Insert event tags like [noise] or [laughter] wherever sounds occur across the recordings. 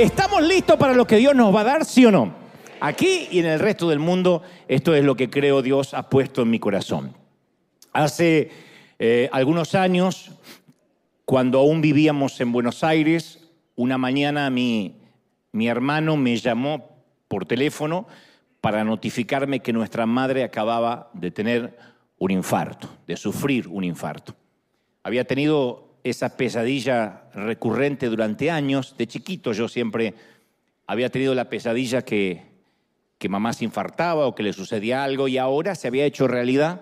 ¿Estamos listos para lo que Dios nos va a dar, sí o no? Aquí y en el resto del mundo, esto es lo que creo Dios ha puesto en mi corazón. Hace eh, algunos años, cuando aún vivíamos en Buenos Aires, una mañana mi, mi hermano me llamó por teléfono para notificarme que nuestra madre acababa de tener un infarto, de sufrir un infarto. Había tenido esa pesadilla recurrente durante años. De chiquito yo siempre había tenido la pesadilla que, que mamá se infartaba o que le sucedía algo y ahora se había hecho realidad.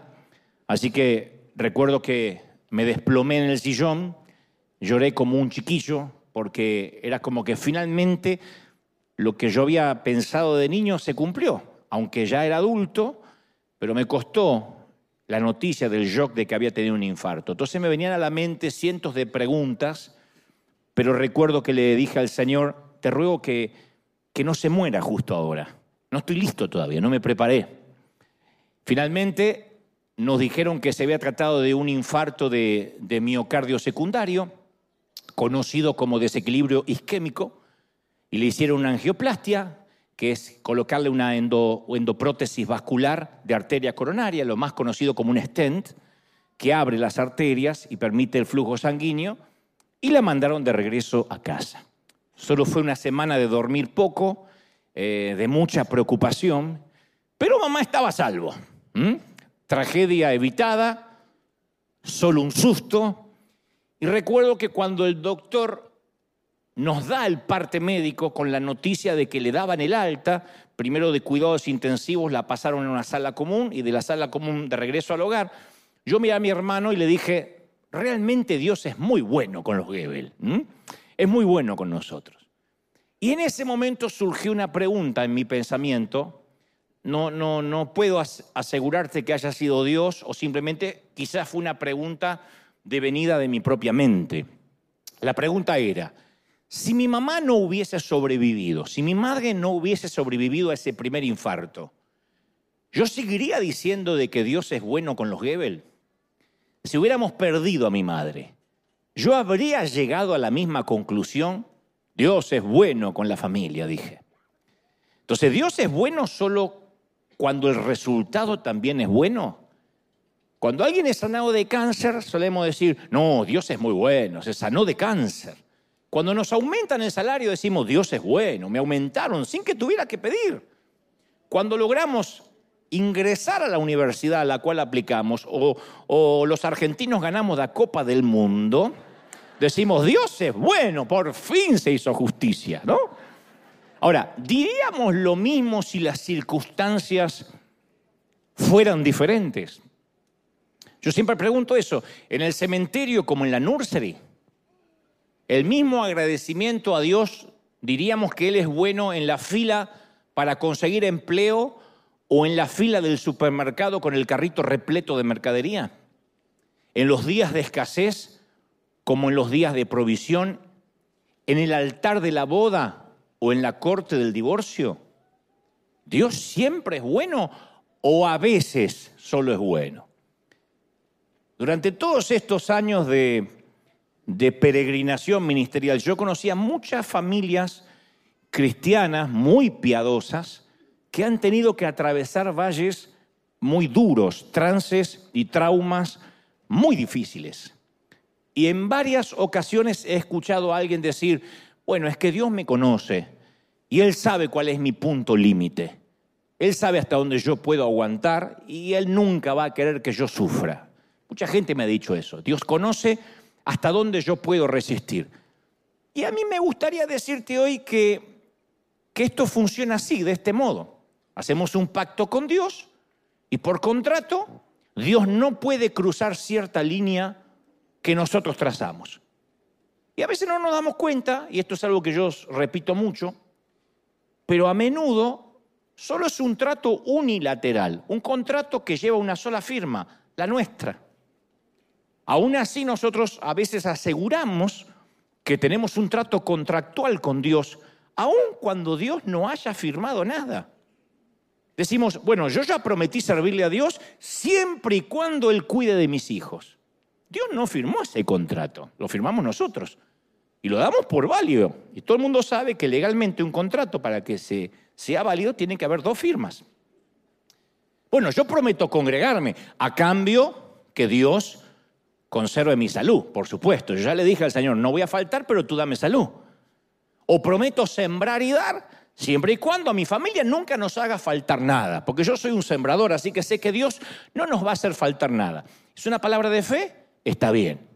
Así que recuerdo que me desplomé en el sillón, lloré como un chiquillo porque era como que finalmente lo que yo había pensado de niño se cumplió, aunque ya era adulto, pero me costó la noticia del shock de que había tenido un infarto. Entonces me venían a la mente cientos de preguntas, pero recuerdo que le dije al Señor, te ruego que, que no se muera justo ahora. No estoy listo todavía, no me preparé. Finalmente nos dijeron que se había tratado de un infarto de, de miocardio secundario, conocido como desequilibrio isquémico, y le hicieron una angioplastia, que es colocarle una endoprótesis vascular de arteria coronaria, lo más conocido como un stent, que abre las arterias y permite el flujo sanguíneo, y la mandaron de regreso a casa. Solo fue una semana de dormir poco, eh, de mucha preocupación, pero mamá estaba a salvo. Tragedia evitada, solo un susto. Y recuerdo que cuando el doctor nos da el parte médico con la noticia de que le daban el alta, primero de cuidados intensivos la pasaron en una sala común y de la sala común de regreso al hogar. Yo miré a mi hermano y le dije, realmente Dios es muy bueno con los Gebel, es muy bueno con nosotros. Y en ese momento surgió una pregunta en mi pensamiento, no, no, no puedo asegurarte que haya sido Dios o simplemente quizás fue una pregunta de venida de mi propia mente. La pregunta era, si mi mamá no hubiese sobrevivido, si mi madre no hubiese sobrevivido a ese primer infarto, ¿yo seguiría diciendo de que Dios es bueno con los Gebel? Si hubiéramos perdido a mi madre, ¿yo habría llegado a la misma conclusión? Dios es bueno con la familia, dije. Entonces, ¿Dios es bueno solo cuando el resultado también es bueno? Cuando alguien es sanado de cáncer, solemos decir, no, Dios es muy bueno, se sanó de cáncer. Cuando nos aumentan el salario decimos, Dios es bueno, me aumentaron sin que tuviera que pedir. Cuando logramos ingresar a la universidad a la cual aplicamos o, los argentinos ganamos la Copa del Mundo, decimos, Dios es bueno, por fin se hizo justicia, ¿no? Ahora, diríamos lo mismo si las circunstancias fueran diferentes. Yo siempre pregunto eso, en el cementerio como en la nursery, el mismo agradecimiento a Dios, diríamos que Él es bueno en la fila para conseguir empleo o en la fila del supermercado con el carrito repleto de mercadería. En los días de escasez como en los días de provisión, en el altar de la boda o en la corte del divorcio. Dios siempre es bueno o a veces solo es bueno. Durante todos estos años de de peregrinación ministerial. Yo conocía muchas familias cristianas muy piadosas que han tenido que atravesar valles muy duros, trances y traumas muy difíciles. Y en varias ocasiones he escuchado a alguien decir, bueno, es que Dios me conoce y Él sabe cuál es mi punto límite. Él sabe hasta dónde yo puedo aguantar y Él nunca va a querer que yo sufra. Mucha gente me ha dicho eso. Dios conoce hasta dónde yo puedo resistir. Y a mí me gustaría decirte hoy que, que esto funciona así, de este modo. Hacemos un pacto con Dios y por contrato Dios no puede cruzar cierta línea que nosotros trazamos. Y a veces no nos damos cuenta, y esto es algo que yo repito mucho, pero a menudo solo es un trato unilateral, un contrato que lleva una sola firma, la nuestra. Aún así nosotros a veces aseguramos que tenemos un trato contractual con Dios, aun cuando Dios no haya firmado nada. Decimos, bueno, yo ya prometí servirle a Dios siempre y cuando Él cuide de mis hijos. Dios no firmó ese contrato, lo firmamos nosotros. Y lo damos por válido. Y todo el mundo sabe que legalmente un contrato para que se, sea válido tiene que haber dos firmas. Bueno, yo prometo congregarme a cambio que Dios conserve mi salud, por supuesto. Yo ya le dije al Señor, no voy a faltar, pero tú dame salud. O prometo sembrar y dar, siempre y cuando a mi familia nunca nos haga faltar nada, porque yo soy un sembrador, así que sé que Dios no nos va a hacer faltar nada. ¿Es una palabra de fe? Está bien.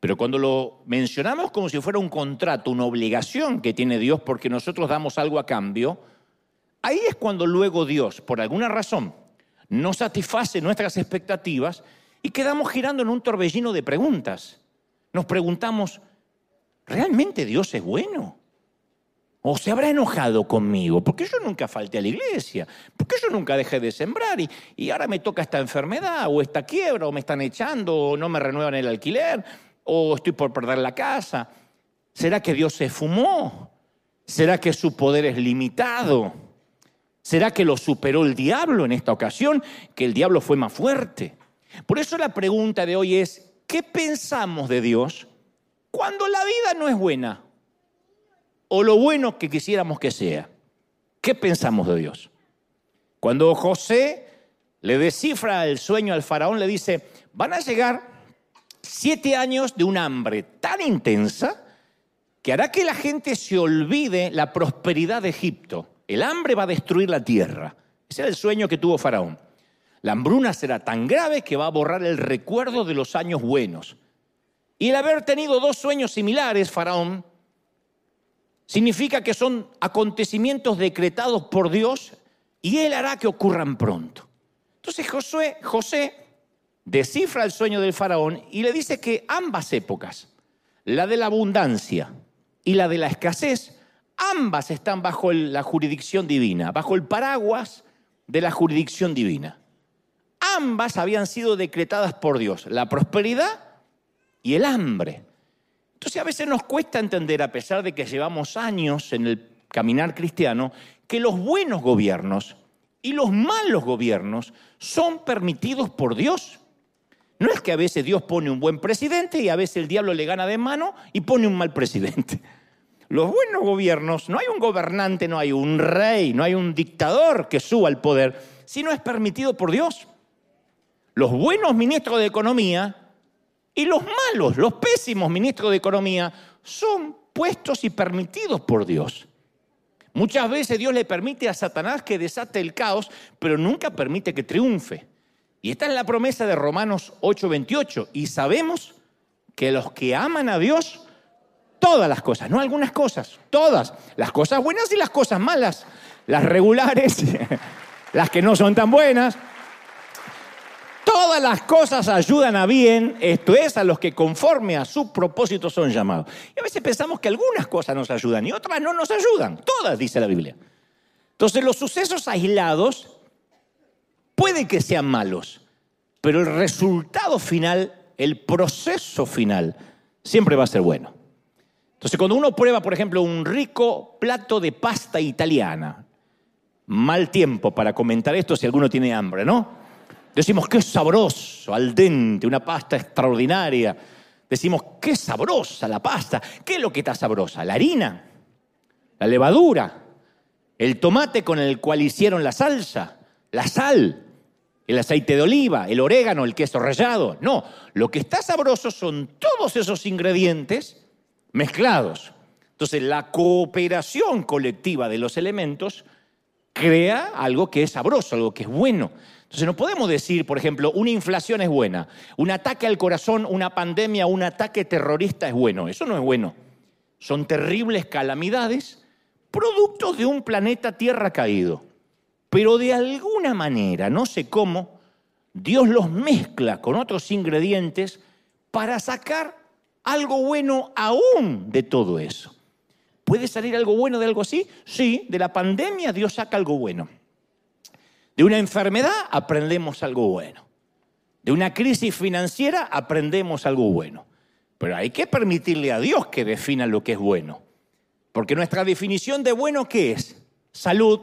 Pero cuando lo mencionamos como si fuera un contrato, una obligación que tiene Dios porque nosotros damos algo a cambio, ahí es cuando luego Dios, por alguna razón, no satisface nuestras expectativas y quedamos girando en un torbellino de preguntas. Nos preguntamos, ¿realmente Dios es bueno? ¿O se habrá enojado conmigo? ¿Por qué yo nunca falté a la iglesia? ¿Por qué yo nunca dejé de sembrar? Y, y ahora me toca esta enfermedad, o esta quiebra, o me están echando, o no me renuevan el alquiler, o estoy por perder la casa. ¿Será que Dios se fumó? ¿Será que su poder es limitado? ¿Será que lo superó el diablo en esta ocasión? Que el diablo fue más fuerte. Por eso la pregunta de hoy es, ¿qué pensamos de Dios cuando la vida no es buena? O lo bueno que quisiéramos que sea. ¿Qué pensamos de Dios? Cuando José le descifra el sueño al faraón, le dice, van a llegar siete años de un hambre tan intensa que hará que la gente se olvide la prosperidad de Egipto. El hambre va a destruir la tierra. Ese era el sueño que tuvo Faraón. La hambruna será tan grave que va a borrar el recuerdo de los años buenos. Y el haber tenido dos sueños similares, Faraón, significa que son acontecimientos decretados por Dios y Él hará que ocurran pronto. Entonces José, José descifra el sueño del faraón y le dice que ambas épocas, la de la abundancia y la de la escasez, ambas están bajo la jurisdicción divina, bajo el paraguas de la jurisdicción divina. Ambas habían sido decretadas por Dios, la prosperidad y el hambre. Entonces a veces nos cuesta entender, a pesar de que llevamos años en el caminar cristiano, que los buenos gobiernos y los malos gobiernos son permitidos por Dios. No es que a veces Dios pone un buen presidente y a veces el diablo le gana de mano y pone un mal presidente. Los buenos gobiernos, no hay un gobernante, no hay un rey, no hay un dictador que suba al poder, sino es permitido por Dios. Los buenos ministros de Economía y los malos, los pésimos ministros de Economía, son puestos y permitidos por Dios. Muchas veces Dios le permite a Satanás que desate el caos, pero nunca permite que triunfe. Y esta es la promesa de Romanos 8:28. Y sabemos que los que aman a Dios, todas las cosas, no algunas cosas, todas, las cosas buenas y las cosas malas, las regulares, [laughs] las que no son tan buenas, todas las cosas ayudan a bien, esto es, a los que conforme a su propósito son llamados. Y a veces pensamos que algunas cosas nos ayudan y otras no nos ayudan, todas, dice la Biblia. Entonces los sucesos aislados puede que sean malos, pero el resultado final, el proceso final, siempre va a ser bueno. Entonces, cuando uno prueba, por ejemplo, un rico plato de pasta italiana, mal tiempo para comentar esto si alguno tiene hambre, ¿no? Decimos, qué sabroso, al dente, una pasta extraordinaria. Decimos, qué sabrosa la pasta. ¿Qué es lo que está sabrosa? La harina, la levadura, el tomate con el cual hicieron la salsa, la sal, el aceite de oliva, el orégano, el queso rallado. No, lo que está sabroso son todos esos ingredientes mezclados. Entonces, la cooperación colectiva de los elementos crea algo que es sabroso, algo que es bueno. Entonces, no podemos decir, por ejemplo, una inflación es buena, un ataque al corazón, una pandemia, un ataque terrorista es bueno. Eso no es bueno. Son terribles calamidades, productos de un planeta Tierra caído. Pero de alguna manera, no sé cómo, Dios los mezcla con otros ingredientes para sacar algo bueno aún de todo eso. ¿Puede salir algo bueno de algo así? Sí, de la pandemia Dios saca algo bueno. De una enfermedad aprendemos algo bueno. De una crisis financiera aprendemos algo bueno. Pero hay que permitirle a Dios que defina lo que es bueno. Porque nuestra definición de bueno, ¿qué es? Salud,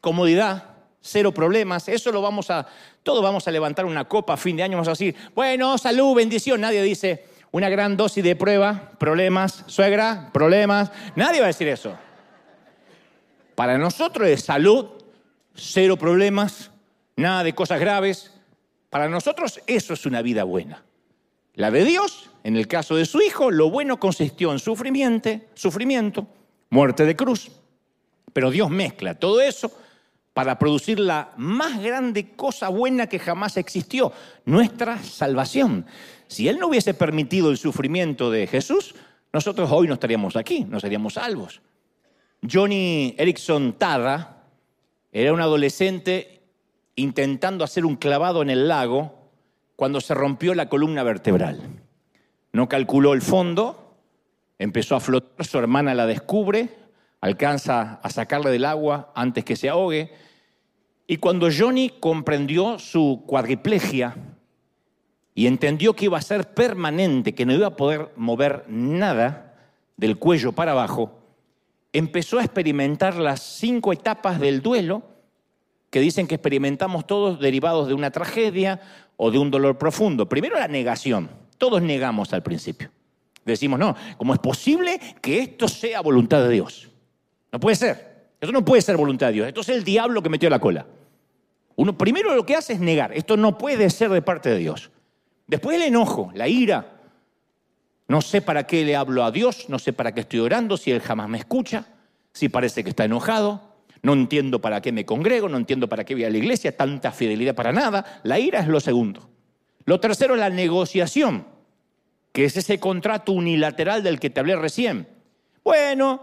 comodidad, cero problemas. Eso lo vamos a, todos vamos a levantar una copa a fin de año, vamos a decir, bueno, salud, bendición. Nadie dice, una gran dosis de prueba, problemas, suegra, problemas. Nadie va a decir eso. Para nosotros es salud, cero problemas, nada de cosas graves. Para nosotros eso es una vida buena. La de Dios, en el caso de su Hijo, lo bueno consistió en sufrimiento, sufrimiento, muerte de cruz. Pero Dios mezcla todo eso para producir la más grande cosa buena que jamás existió, nuestra salvación. Si Él no hubiese permitido el sufrimiento de Jesús, nosotros hoy no estaríamos aquí, no seríamos salvos. Johnny Erickson Tada era un adolescente intentando hacer un clavado en el lago cuando se rompió la columna vertebral. No calculó el fondo, empezó a flotar, su hermana la descubre, alcanza a sacarle del agua antes que se ahogue. Y cuando Johnny comprendió su cuadriplegia y entendió que iba a ser permanente, que no iba a poder mover nada del cuello para abajo, empezó a experimentar las cinco etapas del duelo que dicen que experimentamos todos derivados de una tragedia o de un dolor profundo. Primero la negación. Todos negamos al principio. Decimos, no, ¿cómo es posible que esto sea voluntad de Dios? No puede ser. Esto no puede ser voluntad de Dios. Esto es el diablo que metió la cola. Uno primero lo que hace es negar. Esto no puede ser de parte de Dios. Después el enojo, la ira. No sé para qué le hablo a Dios, no sé para qué estoy orando, si Él jamás me escucha, si parece que está enojado, no entiendo para qué me congrego, no entiendo para qué voy a la iglesia, tanta fidelidad para nada. La ira es lo segundo. Lo tercero es la negociación, que es ese contrato unilateral del que te hablé recién. Bueno,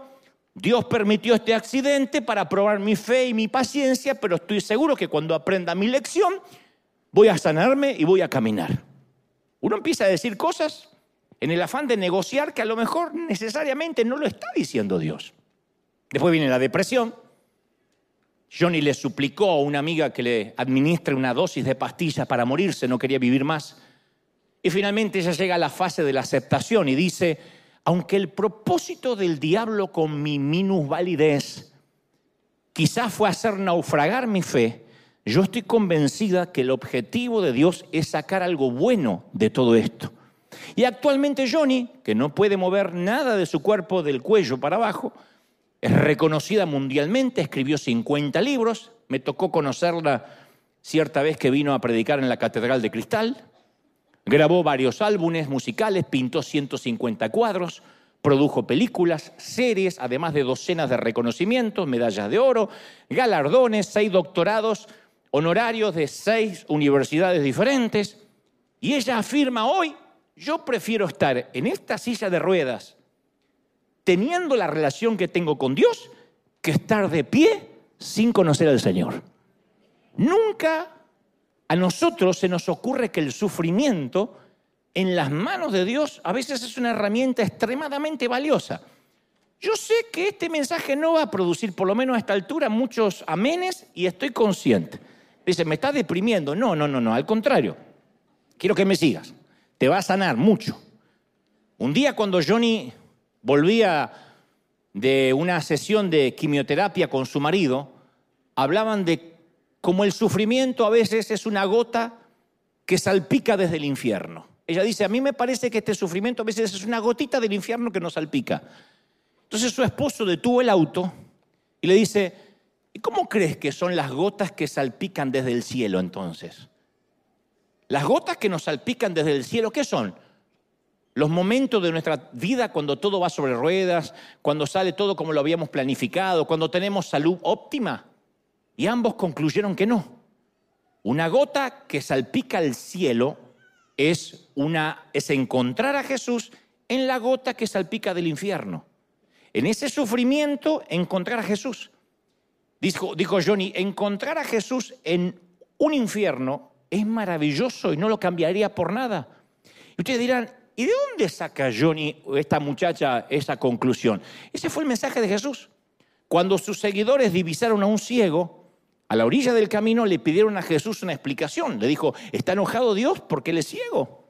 Dios permitió este accidente para probar mi fe y mi paciencia, pero estoy seguro que cuando aprenda mi lección voy a sanarme y voy a caminar. Uno empieza a decir cosas en el afán de negociar que a lo mejor necesariamente no lo está diciendo Dios. Después viene la depresión. Johnny le suplicó a una amiga que le administre una dosis de pastillas para morirse, no quería vivir más. Y finalmente ella llega a la fase de la aceptación y dice, aunque el propósito del diablo con mi minusvalidez quizás fue hacer naufragar mi fe, yo estoy convencida que el objetivo de Dios es sacar algo bueno de todo esto. Y actualmente Johnny, que no puede mover nada de su cuerpo del cuello para abajo, es reconocida mundialmente, escribió 50 libros, me tocó conocerla cierta vez que vino a predicar en la Catedral de Cristal, Grabó varios álbumes musicales, pintó 150 cuadros, produjo películas, series, además de docenas de reconocimientos, medallas de oro, galardones, seis doctorados honorarios de seis universidades diferentes. Y ella afirma hoy, yo prefiero estar en esta silla de ruedas teniendo la relación que tengo con Dios que estar de pie sin conocer al Señor. Nunca a nosotros se nos ocurre que el sufrimiento en las manos de Dios a veces es una herramienta extremadamente valiosa. Yo sé que este mensaje no va a producir, por lo menos a esta altura, muchos amenes y estoy consciente. Dice, me está deprimiendo. No, no, no, no, al contrario. Quiero que me sigas. Te va a sanar mucho. Un día cuando Johnny volvía de una sesión de quimioterapia con su marido, hablaban de como el sufrimiento a veces es una gota que salpica desde el infierno. Ella dice, a mí me parece que este sufrimiento a veces es una gotita del infierno que nos salpica. Entonces su esposo detuvo el auto y le dice, ¿y cómo crees que son las gotas que salpican desde el cielo entonces? Las gotas que nos salpican desde el cielo, ¿qué son? Los momentos de nuestra vida cuando todo va sobre ruedas, cuando sale todo como lo habíamos planificado, cuando tenemos salud óptima. Y ambos concluyeron que no. Una gota que salpica el cielo es, una, es encontrar a Jesús en la gota que salpica del infierno. En ese sufrimiento, encontrar a Jesús. Dijo, dijo Johnny, encontrar a Jesús en un infierno es maravilloso y no lo cambiaría por nada. Y ustedes dirán, ¿y de dónde saca Johnny, esta muchacha, esa conclusión? Ese fue el mensaje de Jesús. Cuando sus seguidores divisaron a un ciego, a la orilla del camino le pidieron a Jesús una explicación. Le dijo, ¿está enojado Dios porque él es ciego?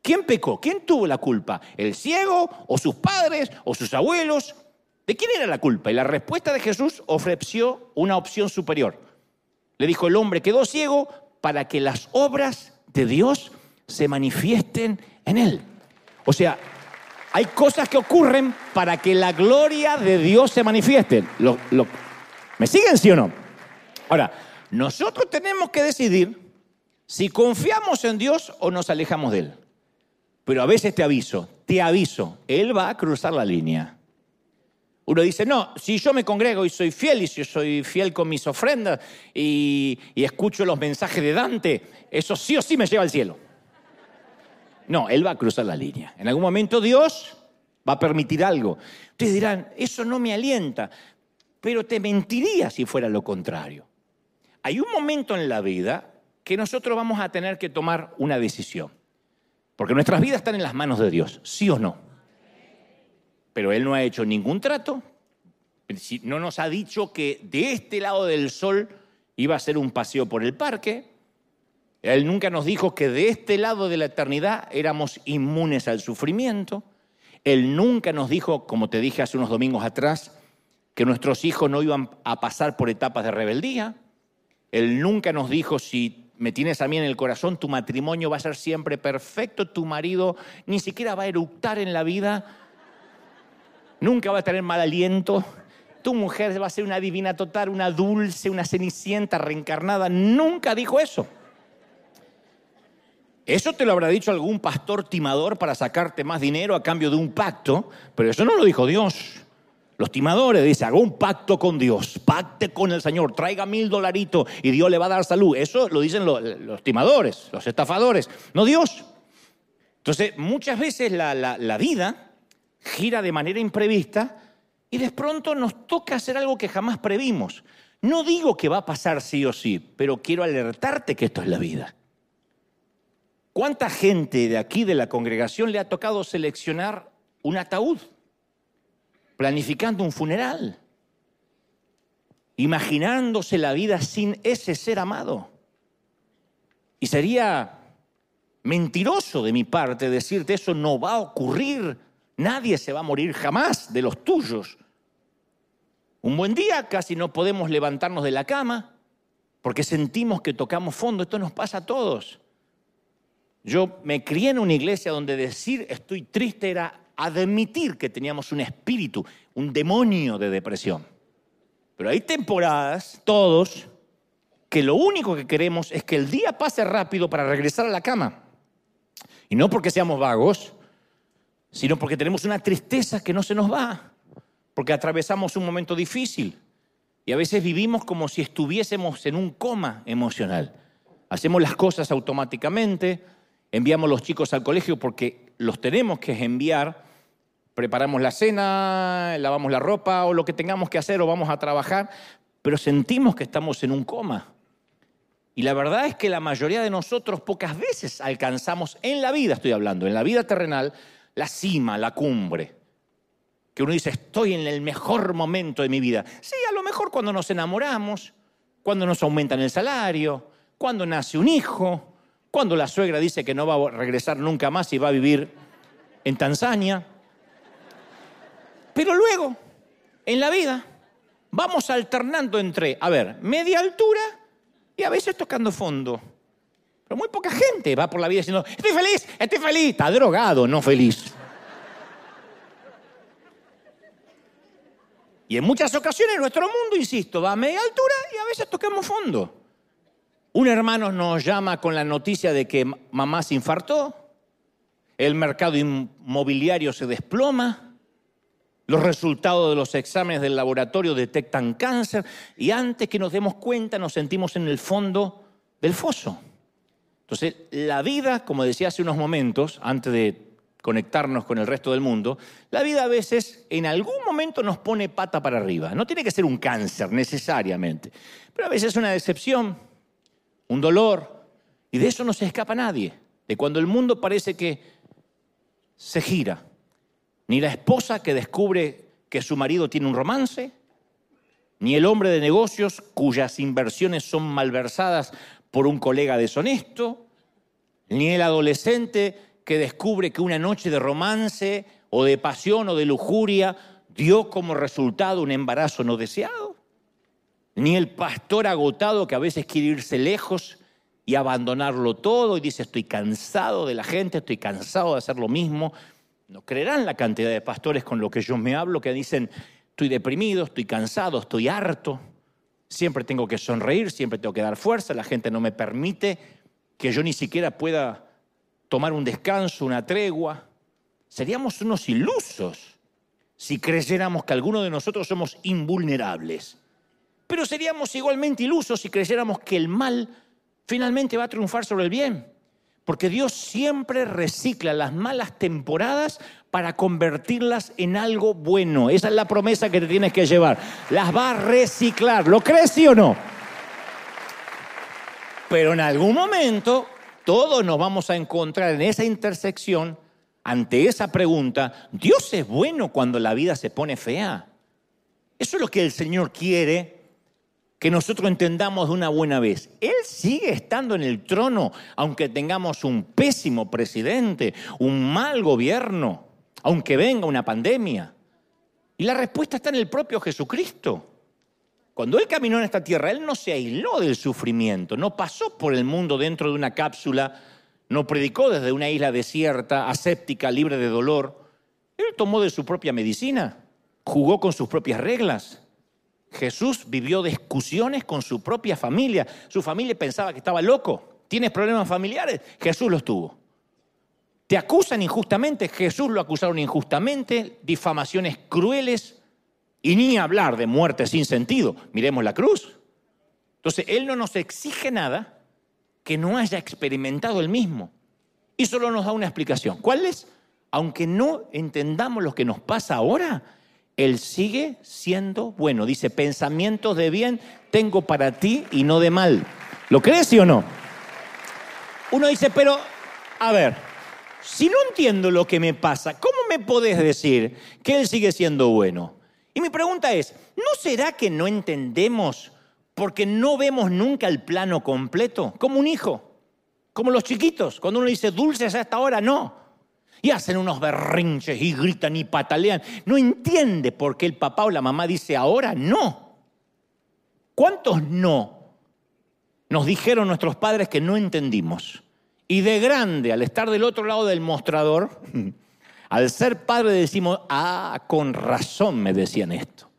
¿Quién pecó? ¿Quién tuvo la culpa? ¿El ciego o sus padres o sus abuelos? ¿De quién era la culpa? Y la respuesta de Jesús ofreció una opción superior. Le dijo, el hombre quedó ciego para que las obras de Dios se manifiesten en él. O sea, hay cosas que ocurren para que la gloria de Dios se manifieste. ¿Me siguen, sí o no? Ahora, nosotros tenemos que decidir si confiamos en Dios o nos alejamos de Él. Pero a veces te aviso, te aviso, Él va a cruzar la línea. Uno dice, no, si yo me congrego y soy fiel y si yo soy fiel con mis ofrendas y, escucho los mensajes de Dante, eso sí o sí me lleva al cielo. No, Él va a cruzar la línea. En algún momento Dios va a permitir algo. Ustedes dirán, eso no me alienta, pero te mentiría si fuera lo contrario. Hay un momento en la vida que nosotros vamos a tener que tomar una decisión. Porque nuestras vidas están en las manos de Dios, sí o no pero él no ha hecho ningún trato, no nos ha dicho que de este lado del sol iba a ser un paseo por el parque, él nunca nos dijo que de este lado de la eternidad éramos inmunes al sufrimiento, él nunca nos dijo, como te dije hace unos domingos atrás, que nuestros hijos no iban a pasar por etapas de rebeldía, él nunca nos dijo si me tienes a mí en el corazón, tu matrimonio va a ser siempre perfecto, tu marido ni siquiera va a eructar en la vida nunca va a tener mal aliento. Tu mujer va a ser una divina total, una dulce, una cenicienta reencarnada. Nunca dijo eso. Eso te lo habrá dicho algún pastor timador para sacarte más dinero a cambio de un pacto, pero eso no lo dijo Dios. Los timadores dicen, haga un pacto con Dios, pacte con el Señor, traiga mil dolaritos y Dios le va a dar salud. Eso lo dicen los, timadores, los estafadores, no Dios. Entonces, muchas veces la, la vida gira de manera imprevista y de pronto nos toca hacer algo que jamás previmos. No digo que va a pasar sí o sí, pero quiero alertarte que esto es la vida. ¿Cuánta gente de aquí de la congregación le ha tocado seleccionar un ataúd? Planificando un funeral. Imaginándose la vida sin ese ser amado. Y sería mentiroso de mi parte decirte eso no va a ocurrir Nadie se va a morir jamás de los tuyos. Un buen día casi no podemos levantarnos de la cama porque sentimos que tocamos fondo. Esto nos pasa a todos. Yo me crié en una iglesia donde decir estoy triste era admitir que teníamos un espíritu, un demonio de depresión. Pero hay temporadas, todos, que lo único que queremos es que el día pase rápido para regresar a la cama. Y no porque seamos vagos, sino porque tenemos una tristeza que no se nos va, porque atravesamos un momento difícil y a veces vivimos como si estuviésemos en un coma emocional. Hacemos las cosas automáticamente, enviamos los chicos al colegio porque los tenemos que enviar, preparamos la cena, lavamos la ropa o lo que tengamos que hacer o vamos a trabajar, pero sentimos que estamos en un coma. Y la verdad es que la mayoría de nosotros pocas veces alcanzamos en la vida, estoy hablando, en la vida terrenal, la cima, la cumbre. Que uno dice, estoy en el mejor momento de mi vida. Sí, a lo mejor cuando nos enamoramos, cuando nos aumentan el salario, cuando nace un hijo, cuando la suegra dice que no va a regresar nunca más y va a vivir en Tanzania. Pero luego, en la vida, vamos alternando entre, a ver, media altura y a veces tocando fondo. Muy poca gente va por la vida diciendo, estoy feliz, estoy feliz. Está drogado, no feliz. Y en muchas ocasiones nuestro mundo, insisto, va a media altura y a veces tocamos fondo. Un hermano nos llama con la noticia de que mamá se infartó, el mercado inmobiliario se desploma, los resultados de los exámenes del laboratorio detectan cáncer y antes que nos demos cuenta nos sentimos en el fondo del foso. Entonces, la vida, como decía hace unos momentos, antes de conectarnos con el resto del mundo, la vida a veces en algún momento nos pone pata para arriba. No tiene que ser un cáncer necesariamente, pero a veces es una decepción, un dolor, y de eso no se escapa nadie, de cuando el mundo parece que se gira. Ni la esposa que descubre que su marido tiene un romance, ni el hombre de negocios cuyas inversiones son malversadas por un colega deshonesto, ni el adolescente que descubre que una noche de romance o de pasión o de lujuria dio como resultado un embarazo no deseado. ni el pastor agotado que a veces quiere irse lejos y abandonarlo todo y dice estoy cansado de la gente, estoy cansado de hacer lo mismo. No creerán la cantidad de pastores con los que yo me hablo que dicen estoy deprimido, estoy cansado, estoy harto, siempre tengo que sonreír, siempre tengo que dar fuerza, la gente no me permite que yo ni siquiera pueda tomar un descanso, una tregua. Seríamos unos ilusos si creyéramos que alguno de nosotros somos invulnerables. Pero seríamos igualmente ilusos si creyéramos que el mal finalmente va a triunfar sobre el bien. Porque Dios siempre recicla las malas temporadas para convertirlas en algo bueno. Esa es la promesa que te tienes que llevar. Las va a reciclar. ¿Lo crees sí o no? Pero en algún momento todos nos vamos a encontrar en esa intersección ante esa pregunta, ¿Dios es bueno cuando la vida se pone fea? Eso es lo que el Señor quiere que nosotros entendamos de una buena vez. Él sigue estando en el trono, aunque tengamos un pésimo presidente, un mal gobierno, aunque venga una pandemia. Y la respuesta está en el propio Jesucristo. Cuando Él caminó en esta tierra, Él no se aisló del sufrimiento, no pasó por el mundo dentro de una cápsula, no predicó desde una isla desierta, aséptica, libre de dolor. Él tomó de su propia medicina, jugó con sus propias reglas, Jesús vivió discusiones con su propia familia. Su familia pensaba que estaba loco. ¿Tienes problemas familiares? Jesús los tuvo. Te acusan injustamente, Jesús lo acusaron injustamente, difamaciones crueles y ni hablar de muerte sin sentido. Miremos la cruz. Entonces, Él no nos exige nada que no haya experimentado Él mismo. Y solo nos da una explicación. ¿Cuál es? Aunque no entendamos lo que nos pasa ahora, él sigue siendo bueno. Dice, pensamientos de bien tengo para ti y no de mal. ¿Lo crees sí o no? Uno dice, pero, a ver, si no entiendo lo que me pasa, ¿cómo me podés decir que Él sigue siendo bueno? Y mi pregunta es, ¿no será que no entendemos porque no vemos nunca el plano completo? Como un hijo, como los chiquitos, cuando uno dice dulces a esta hora, no y hacen unos berrinches y gritan y patalean. No entiende por qué el papá o la mamá dice ahora no. ¿Cuántos no nos dijeron nuestros padres que no entendimos? Y de grande, al estar del otro lado del mostrador, [laughs] al ser padre decimos, ah, con razón me decían esto.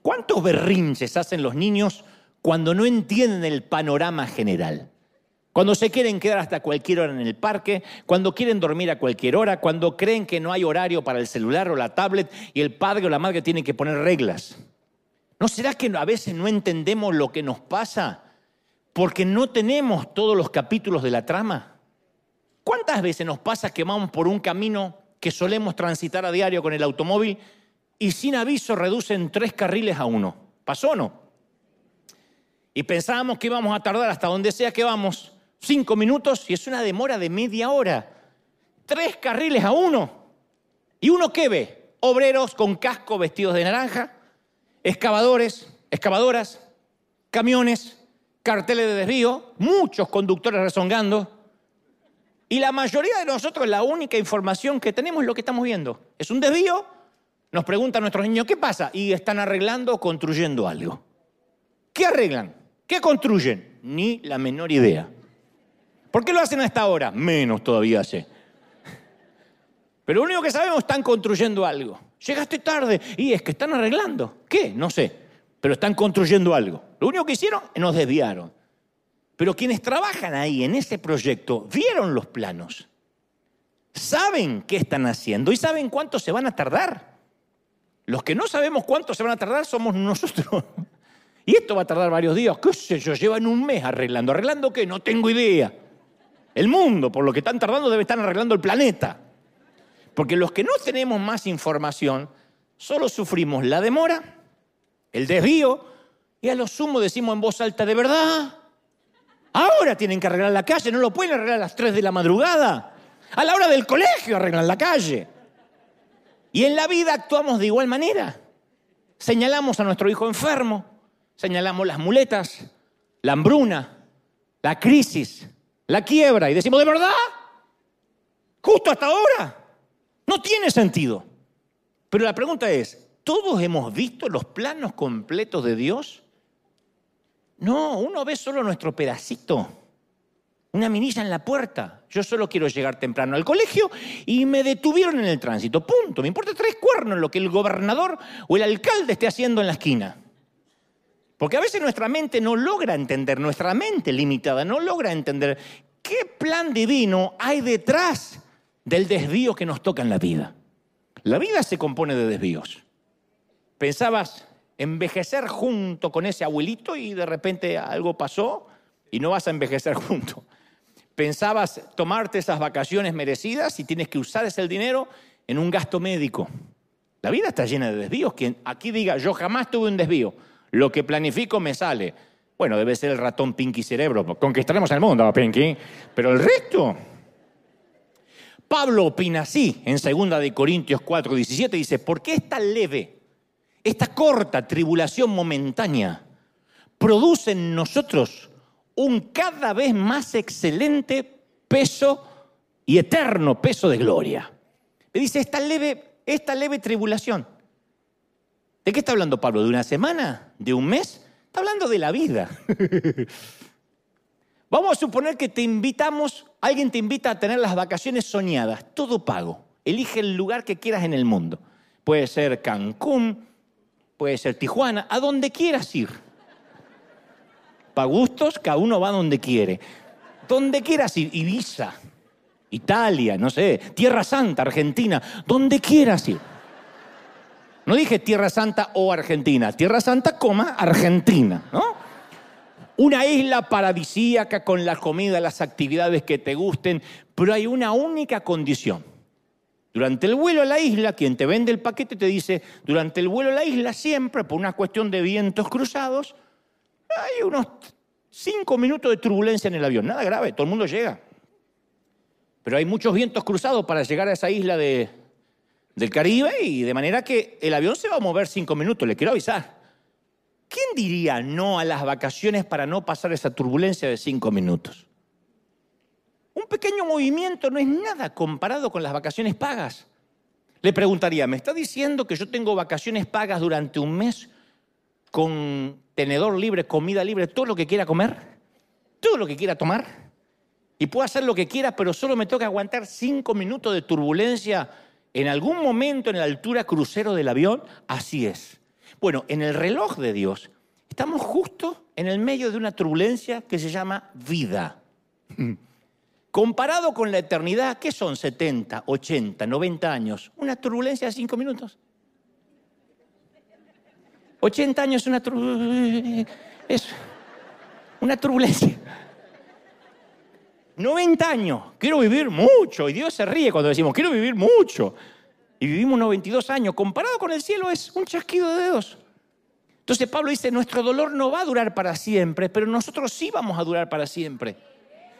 ¿Cuántos berrinches hacen los niños cuando no entienden el panorama general? Cuando se quieren quedar hasta cualquier hora en el parque, cuando quieren dormir a cualquier hora, cuando creen que no hay horario para el celular o la tablet y el padre o la madre tienen que poner reglas. ¿No será que a veces no entendemos lo que nos pasa porque no tenemos todos los capítulos de la trama? ¿Cuántas veces nos pasa que vamos por un camino que solemos transitar a diario con el automóvil y sin aviso reducen tres carriles a uno? ¿Pasó o no? Y pensábamos que íbamos a tardar hasta donde sea que vamos cinco minutos y es una demora de media hora. Tres carriles a uno. ¿Y uno qué ve? Obreros con casco vestidos de naranja, excavadores, excavadoras, camiones, carteles de desvío, muchos conductores rezongando. Y la mayoría de nosotros la única información que tenemos es lo que estamos viendo. Es un desvío, nos preguntan nuestros niños, ¿qué pasa? Y están arreglando o construyendo algo. ¿Qué arreglan? ¿Qué construyen? Ni la menor idea. ¿Por qué lo hacen a esta hora? Menos todavía sé. Pero lo único que sabemos, están construyendo algo. Llegaste tarde y es que están arreglando. ¿Qué? No sé. Pero están construyendo algo. Lo único que hicieron, nos desviaron. Pero quienes trabajan ahí en ese proyecto vieron los planos. Saben qué están haciendo y saben cuánto se van a tardar. Los que no sabemos cuánto se van a tardar somos nosotros. [laughs] Y esto va a tardar varios días. ¿Qué sé yo? Llevan un mes arreglando. ¿Arreglando qué? No tengo idea. El mundo, por lo que están tardando, debe estar arreglando el planeta. Porque los que no tenemos más información, solo sufrimos la demora, el desvío, y a lo sumo decimos en voz alta, ¿de verdad? Ahora tienen que arreglar la calle, no lo pueden arreglar a las 3 de la madrugada. A la hora del colegio arreglan la calle. Y en la vida actuamos de igual manera. Señalamos a nuestro hijo enfermo, señalamos las muletas, la hambruna, la crisis, la quiebra y decimos, ¿de verdad? Justo hasta ahora. No tiene sentido. Pero la pregunta es, ¿todos hemos visto los planos completos de Dios? No, uno ve solo nuestro pedacito. Una minilla en la puerta. Yo solo quiero llegar temprano al colegio y me detuvieron en el tránsito. Punto. Me importa tres cuernos lo que el gobernador o el alcalde esté haciendo en la esquina. Porque a veces nuestra mente no logra entender, nuestra mente limitada no logra entender qué plan divino hay detrás del desvío que nos toca en la vida. La vida se compone de desvíos. Pensabas envejecer junto con ese abuelito y de repente algo pasó y no vas a envejecer [laughs] junto. Pensabas tomarte esas vacaciones merecidas y tienes que usar ese dinero en un gasto médico. La vida está llena de desvíos. Quien aquí diga, yo jamás tuve un desvío, lo que planifico me sale. Bueno, debe ser el ratón Pinky Cerebro. Conquistaremos el mundo, Pinky. Pero el resto. Pablo opina así en 2 de Corintios 4, 17. Dice, ¿por qué esta leve, esta corta tribulación momentánea produce en nosotros un cada vez más excelente peso y eterno peso de gloria? Le dice, esta leve, esta leve tribulación ¿De qué está hablando Pablo? ¿De una semana? ¿De un mes? Está hablando de la vida. [laughs] Vamos a suponer que te invitamos, alguien te invita a tener las vacaciones soñadas, todo pago. Elige el lugar que quieras en el mundo. Puede ser Cancún, puede ser Tijuana, a donde quieras ir. Para gustos, cada uno va donde quiere. Donde quieras ir, Ibiza, Italia, no sé, Tierra Santa, Argentina, donde quieras ir. No dije Tierra Santa o Argentina, Tierra Santa, coma, Argentina, ¿no? Una isla paradisíaca con la comida, las actividades que te gusten, pero hay una única condición. Durante el vuelo a la isla, quien te vende el paquete te dice, durante el vuelo a la isla siempre, por una cuestión de vientos cruzados, hay unos cinco minutos de turbulencia en el avión. Nada grave, todo el mundo llega. Pero hay muchos vientos cruzados para llegar a esa isla de, del Caribe y de manera que el avión se va a mover cinco minutos, le quiero avisar. ¿Quién diría no a las vacaciones para no pasar esa turbulencia de cinco minutos? Un pequeño movimiento no es nada comparado con las vacaciones pagas. Le preguntaría, ¿me está diciendo que yo tengo vacaciones pagas durante un mes con tenedor libre, comida libre, todo lo que quiera comer? ¿Todo lo que quiera tomar? Y puedo hacer lo que quiera, pero solo me toca aguantar cinco minutos de turbulencia en algún momento en la altura crucero del avión, así es. Bueno, en el reloj de Dios estamos justo en el medio de una turbulencia que se llama vida. [laughs] Comparado con la eternidad, ¿qué son 70, 80, 90 años? Una turbulencia de 5 minutos. 80 años es una, es una turbulencia. 90 años, quiero vivir mucho. Y Dios se ríe cuando decimos, quiero vivir mucho. Y vivimos 92 años. Comparado con el cielo es un chasquido de dedos. Entonces Pablo dice, nuestro dolor no va a durar para siempre, pero nosotros sí vamos a durar para siempre.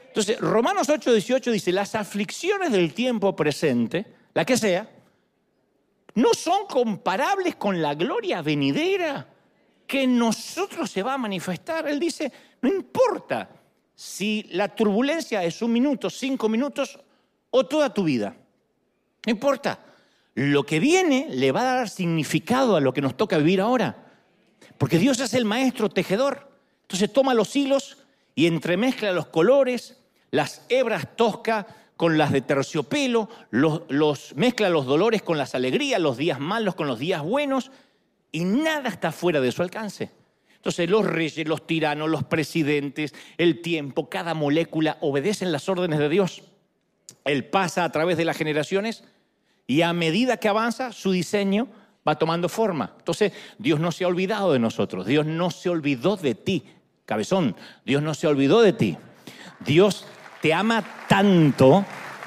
Entonces, Romanos 8, 18 dice, las aflicciones del tiempo presente, la que sea, no son comparables con la gloria venidera que en nosotros se va a manifestar. Él dice, no importa si la turbulencia es un minuto, cinco minutos o toda tu vida. No importa. Lo que viene le va a dar significado a lo que nos toca vivir ahora. Porque Dios es el maestro tejedor. Entonces toma los hilos y entremezcla los colores, las hebras tosca con las de terciopelo, los, mezcla los dolores con las alegrías, los días malos con los días buenos, y nada está fuera de su alcance. Entonces los reyes, los tiranos, los presidentes, el tiempo, cada molécula obedecen las órdenes de Dios. Él pasa a través de las generaciones y a medida que avanza su diseño va tomando forma. Entonces Dios no se ha olvidado de nosotros, Dios no se olvidó de ti, cabezón, Dios no se olvidó de ti. Dios te ama tanto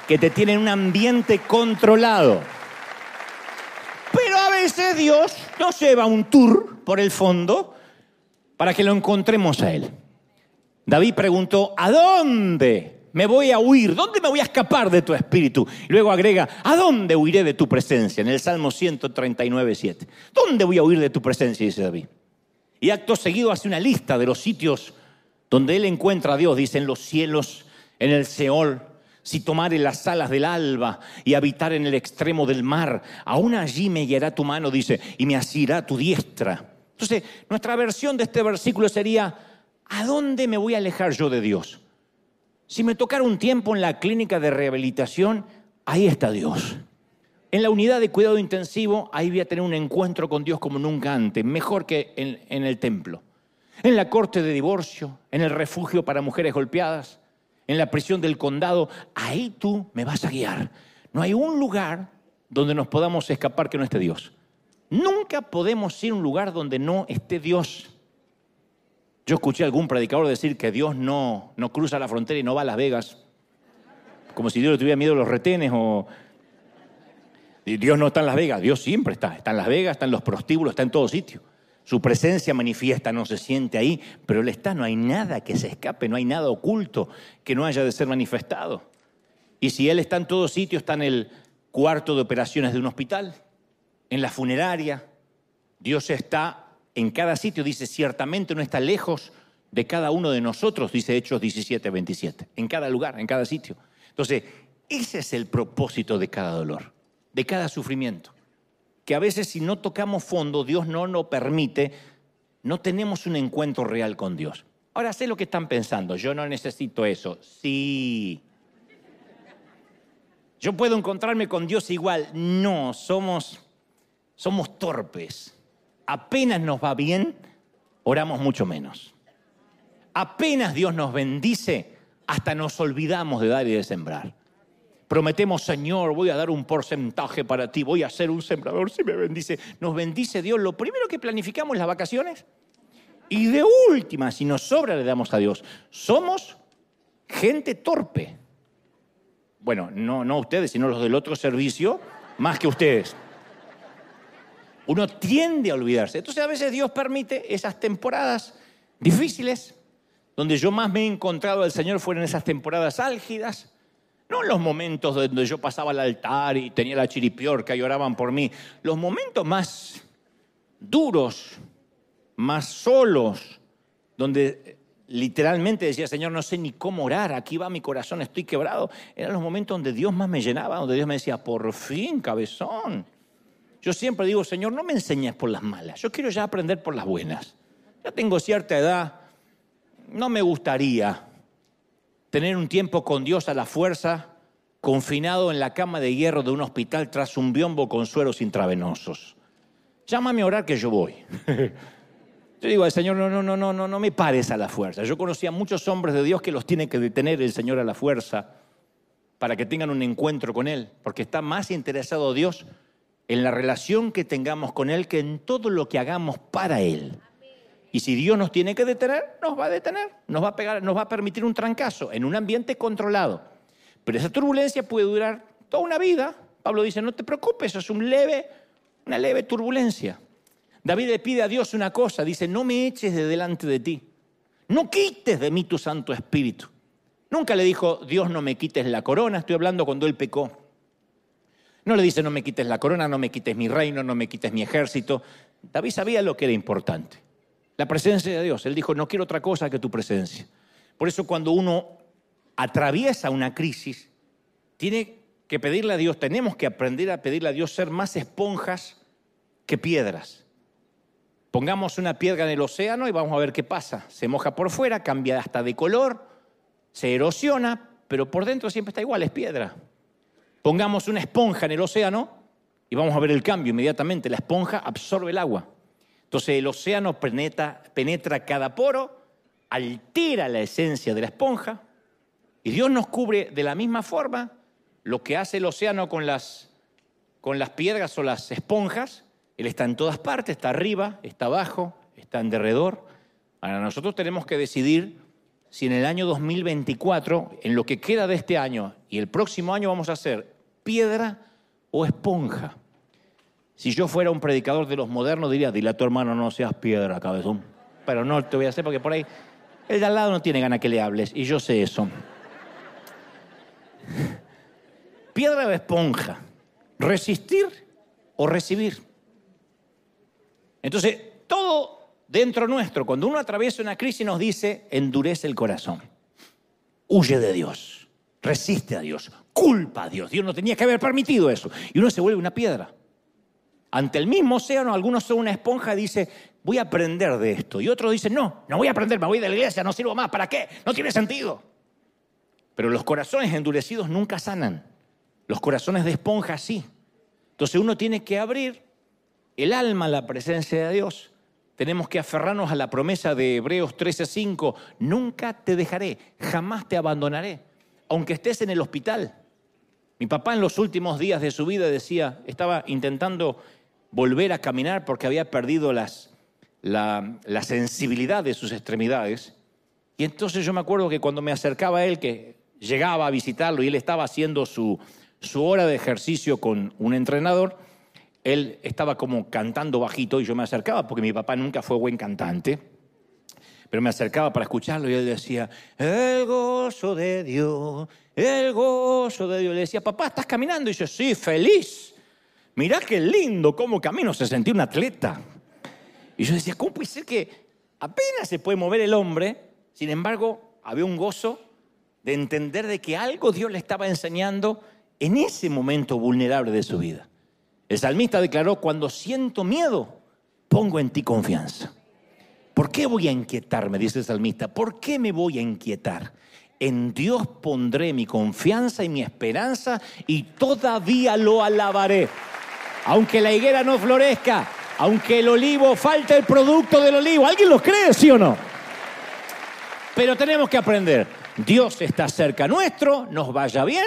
que te tiene en un ambiente controlado. Pero a veces Dios nos lleva un tour por el fondo para que lo encontremos a Él. David preguntó, ¿a dónde me voy a huir? ¿Dónde me voy a escapar de tu espíritu? Y luego agrega, ¿a dónde huiré de tu presencia? En el Salmo 139, 7. ¿Dónde voy a huir de tu presencia? Dice David. Y acto seguido hace una lista de los sitios donde él encuentra a Dios. Dice, en los cielos, en el Seol, si tomare las alas del alba y habitar en el extremo del mar, aún allí me guiará tu mano, dice, y me asirá tu diestra. Entonces, nuestra versión de este versículo sería, ¿A dónde me voy a alejar yo de Dios? Si me tocara un tiempo en la clínica de rehabilitación, ahí está Dios. En la unidad de cuidado intensivo, ahí voy a tener un encuentro con Dios como nunca antes, mejor que en, en el templo. En la corte de divorcio, en el refugio para mujeres golpeadas, en la prisión del condado, ahí tú me vas a guiar. No hay un lugar donde nos podamos escapar que no esté Dios. Nunca podemos ir a un lugar donde no esté Dios. Yo escuché a algún predicador decir que Dios no, no cruza la frontera y no va a Las Vegas, como si Dios le tuviera miedo a los retenes o... Dios no está en Las Vegas, Dios siempre está. Está en Las Vegas, está en los prostíbulos, está en todo sitio. Su presencia manifiesta, no se siente ahí, pero Él está, no hay nada que se escape, no hay nada oculto que no haya de ser manifestado. Y si Él está en todo sitio, está en el cuarto de operaciones de un hospital, en la funeraria, Dios está en cada sitio, dice, ciertamente no está lejos de cada uno de nosotros, dice Hechos 17, 27, en cada lugar, en cada sitio. Entonces, ese es el propósito de cada dolor, de cada sufrimiento. Que a veces si no tocamos fondo, Dios no nos permite, no tenemos un encuentro real con Dios. Ahora sé lo que están pensando, yo no necesito eso. Sí. Yo puedo encontrarme con Dios igual. No, somos, somos torpes apenas nos va bien, oramos mucho menos. Apenas Dios nos bendice, hasta nos olvidamos de dar y de sembrar. Prometemos, Señor, voy a dar un porcentaje para ti, voy a ser un sembrador si me bendice. Nos bendice Dios. Lo primero que planificamos las vacaciones. Y de última, si nos sobra, le damos a Dios. Somos gente torpe. Bueno, no, no ustedes, sino los del otro servicio, más que ustedes. Uno tiende a olvidarse. Entonces a veces Dios permite esas temporadas difíciles, donde yo más me he encontrado al Señor fueron esas temporadas álgidas, no los momentos donde yo pasaba al altar y tenía la chiripiorca y oraban por mí, los momentos más duros, más solos, donde literalmente decía, Señor, no sé ni cómo orar, aquí va mi corazón, estoy quebrado. Eran los momentos donde Dios más me llenaba, donde Dios me decía, por fin, cabezón, yo siempre digo, Señor, no me enseñes por las malas, yo quiero ya aprender por las buenas. Ya tengo cierta edad, no me gustaría tener un tiempo con Dios a la fuerza, confinado en la cama de hierro de un hospital tras un biombo con sueros intravenosos. Llámame a orar que yo voy. [laughs] Yo digo al Señor, no, no, no, no, no, no me pares a la fuerza. Yo conocía muchos hombres de Dios que los tiene que detener el Señor a la fuerza para que tengan un encuentro con Él, porque está más interesado Dios en la relación que tengamos con Él que en todo lo que hagamos para Él. Y si Dios nos tiene que detener, nos va a detener, nos va a, pegar, nos va a permitir un trancazo en un ambiente controlado. Pero esa turbulencia puede durar toda una vida. Pablo dice, no te preocupes, es un leve, una leve turbulencia. David le pide a Dios una cosa, dice, no me eches de delante de ti, no quites de mí tu Santo Espíritu. Nunca le dijo, Dios no me quites la corona, estoy hablando cuando él pecó. No le dice, no me quites la corona, no me quites mi reino, no me quites mi ejército. David sabía lo que era importante. La presencia de Dios. Él dijo, no quiero otra cosa que tu presencia. Por eso cuando uno atraviesa una crisis, tiene que pedirle a Dios, tenemos que aprender a pedirle a Dios ser más esponjas que piedras. Pongamos una piedra en el océano y vamos a ver qué pasa. Se moja por fuera, cambia hasta de color, se erosiona, pero por dentro siempre está igual, es piedra. Pongamos una esponja en el océano y vamos a ver el cambio inmediatamente. La esponja absorbe el agua. Entonces el océano penetra, penetra cada poro, altera la esencia de la esponja y Dios nos cubre de la misma forma lo que hace el océano con las, con las piedras o las esponjas. Él está en todas partes, está arriba, está abajo, está en derredor. Ahora nosotros tenemos que decidir si en el año 2024, en lo que queda de este año y el próximo año vamos a hacer piedra o esponja. Si yo fuera un predicador de los modernos, diría, dile a tu hermano no seas piedra, cabezón. Pero no te voy a hacer porque por ahí el de al lado no tiene ganas que le hables y yo sé eso. [laughs] Piedra o esponja. Resistir o recibir. Entonces, todo dentro nuestro, cuando uno atraviesa una crisis, nos dice, endurece el corazón, huye de Dios, resiste a Dios, culpa a Dios. Dios no tenía que haber permitido eso. Y uno se vuelve una piedra. Ante el mismo océano, algunos son una esponja, dice, voy a aprender de esto. Y otros dicen, no, no voy a aprender, me voy de la iglesia, no sirvo más, ¿para qué? No tiene sentido. Pero los corazones endurecidos nunca sanan. Los corazones de esponja sí. Entonces uno tiene que abrir el alma a la presencia de Dios. Tenemos que aferrarnos a la promesa de Hebreos 13:5, nunca te dejaré, jamás te abandonaré, aunque estés en el hospital. Mi papá en los últimos días de su vida decía, estaba intentando volver a caminar porque había perdido las, la, sensibilidad de sus extremidades. Y entonces yo me acuerdo que cuando me acercaba a él, que llegaba a visitarlo y él estaba haciendo su, su hora de ejercicio con un entrenador, él estaba como cantando bajito y yo me acercaba porque mi papá nunca fue buen cantante, pero me acercaba para escucharlo y él decía, el gozo de Dios, el gozo de Dios. Le decía, papá, ¿estás caminando? Y yo, sí, feliz. Mirá qué lindo cómo camino, se sentía un atleta. Y yo decía, ¿cómo puede ser que apenas se puede mover el hombre? Sin embargo, había un gozo de entender de que algo Dios le estaba enseñando en ese momento vulnerable de su vida. El salmista declaró, cuando siento miedo, pongo en ti confianza. ¿Por qué voy a inquietarme? Dice el salmista. ¿Por qué me voy a inquietar? En Dios pondré mi confianza y mi esperanza y todavía lo alabaré. Aunque la higuera no florezca, aunque el olivo falte el producto del olivo. ¿Alguien lo cree, sí o no? Pero tenemos que aprender. Dios está cerca nuestro, nos vaya bien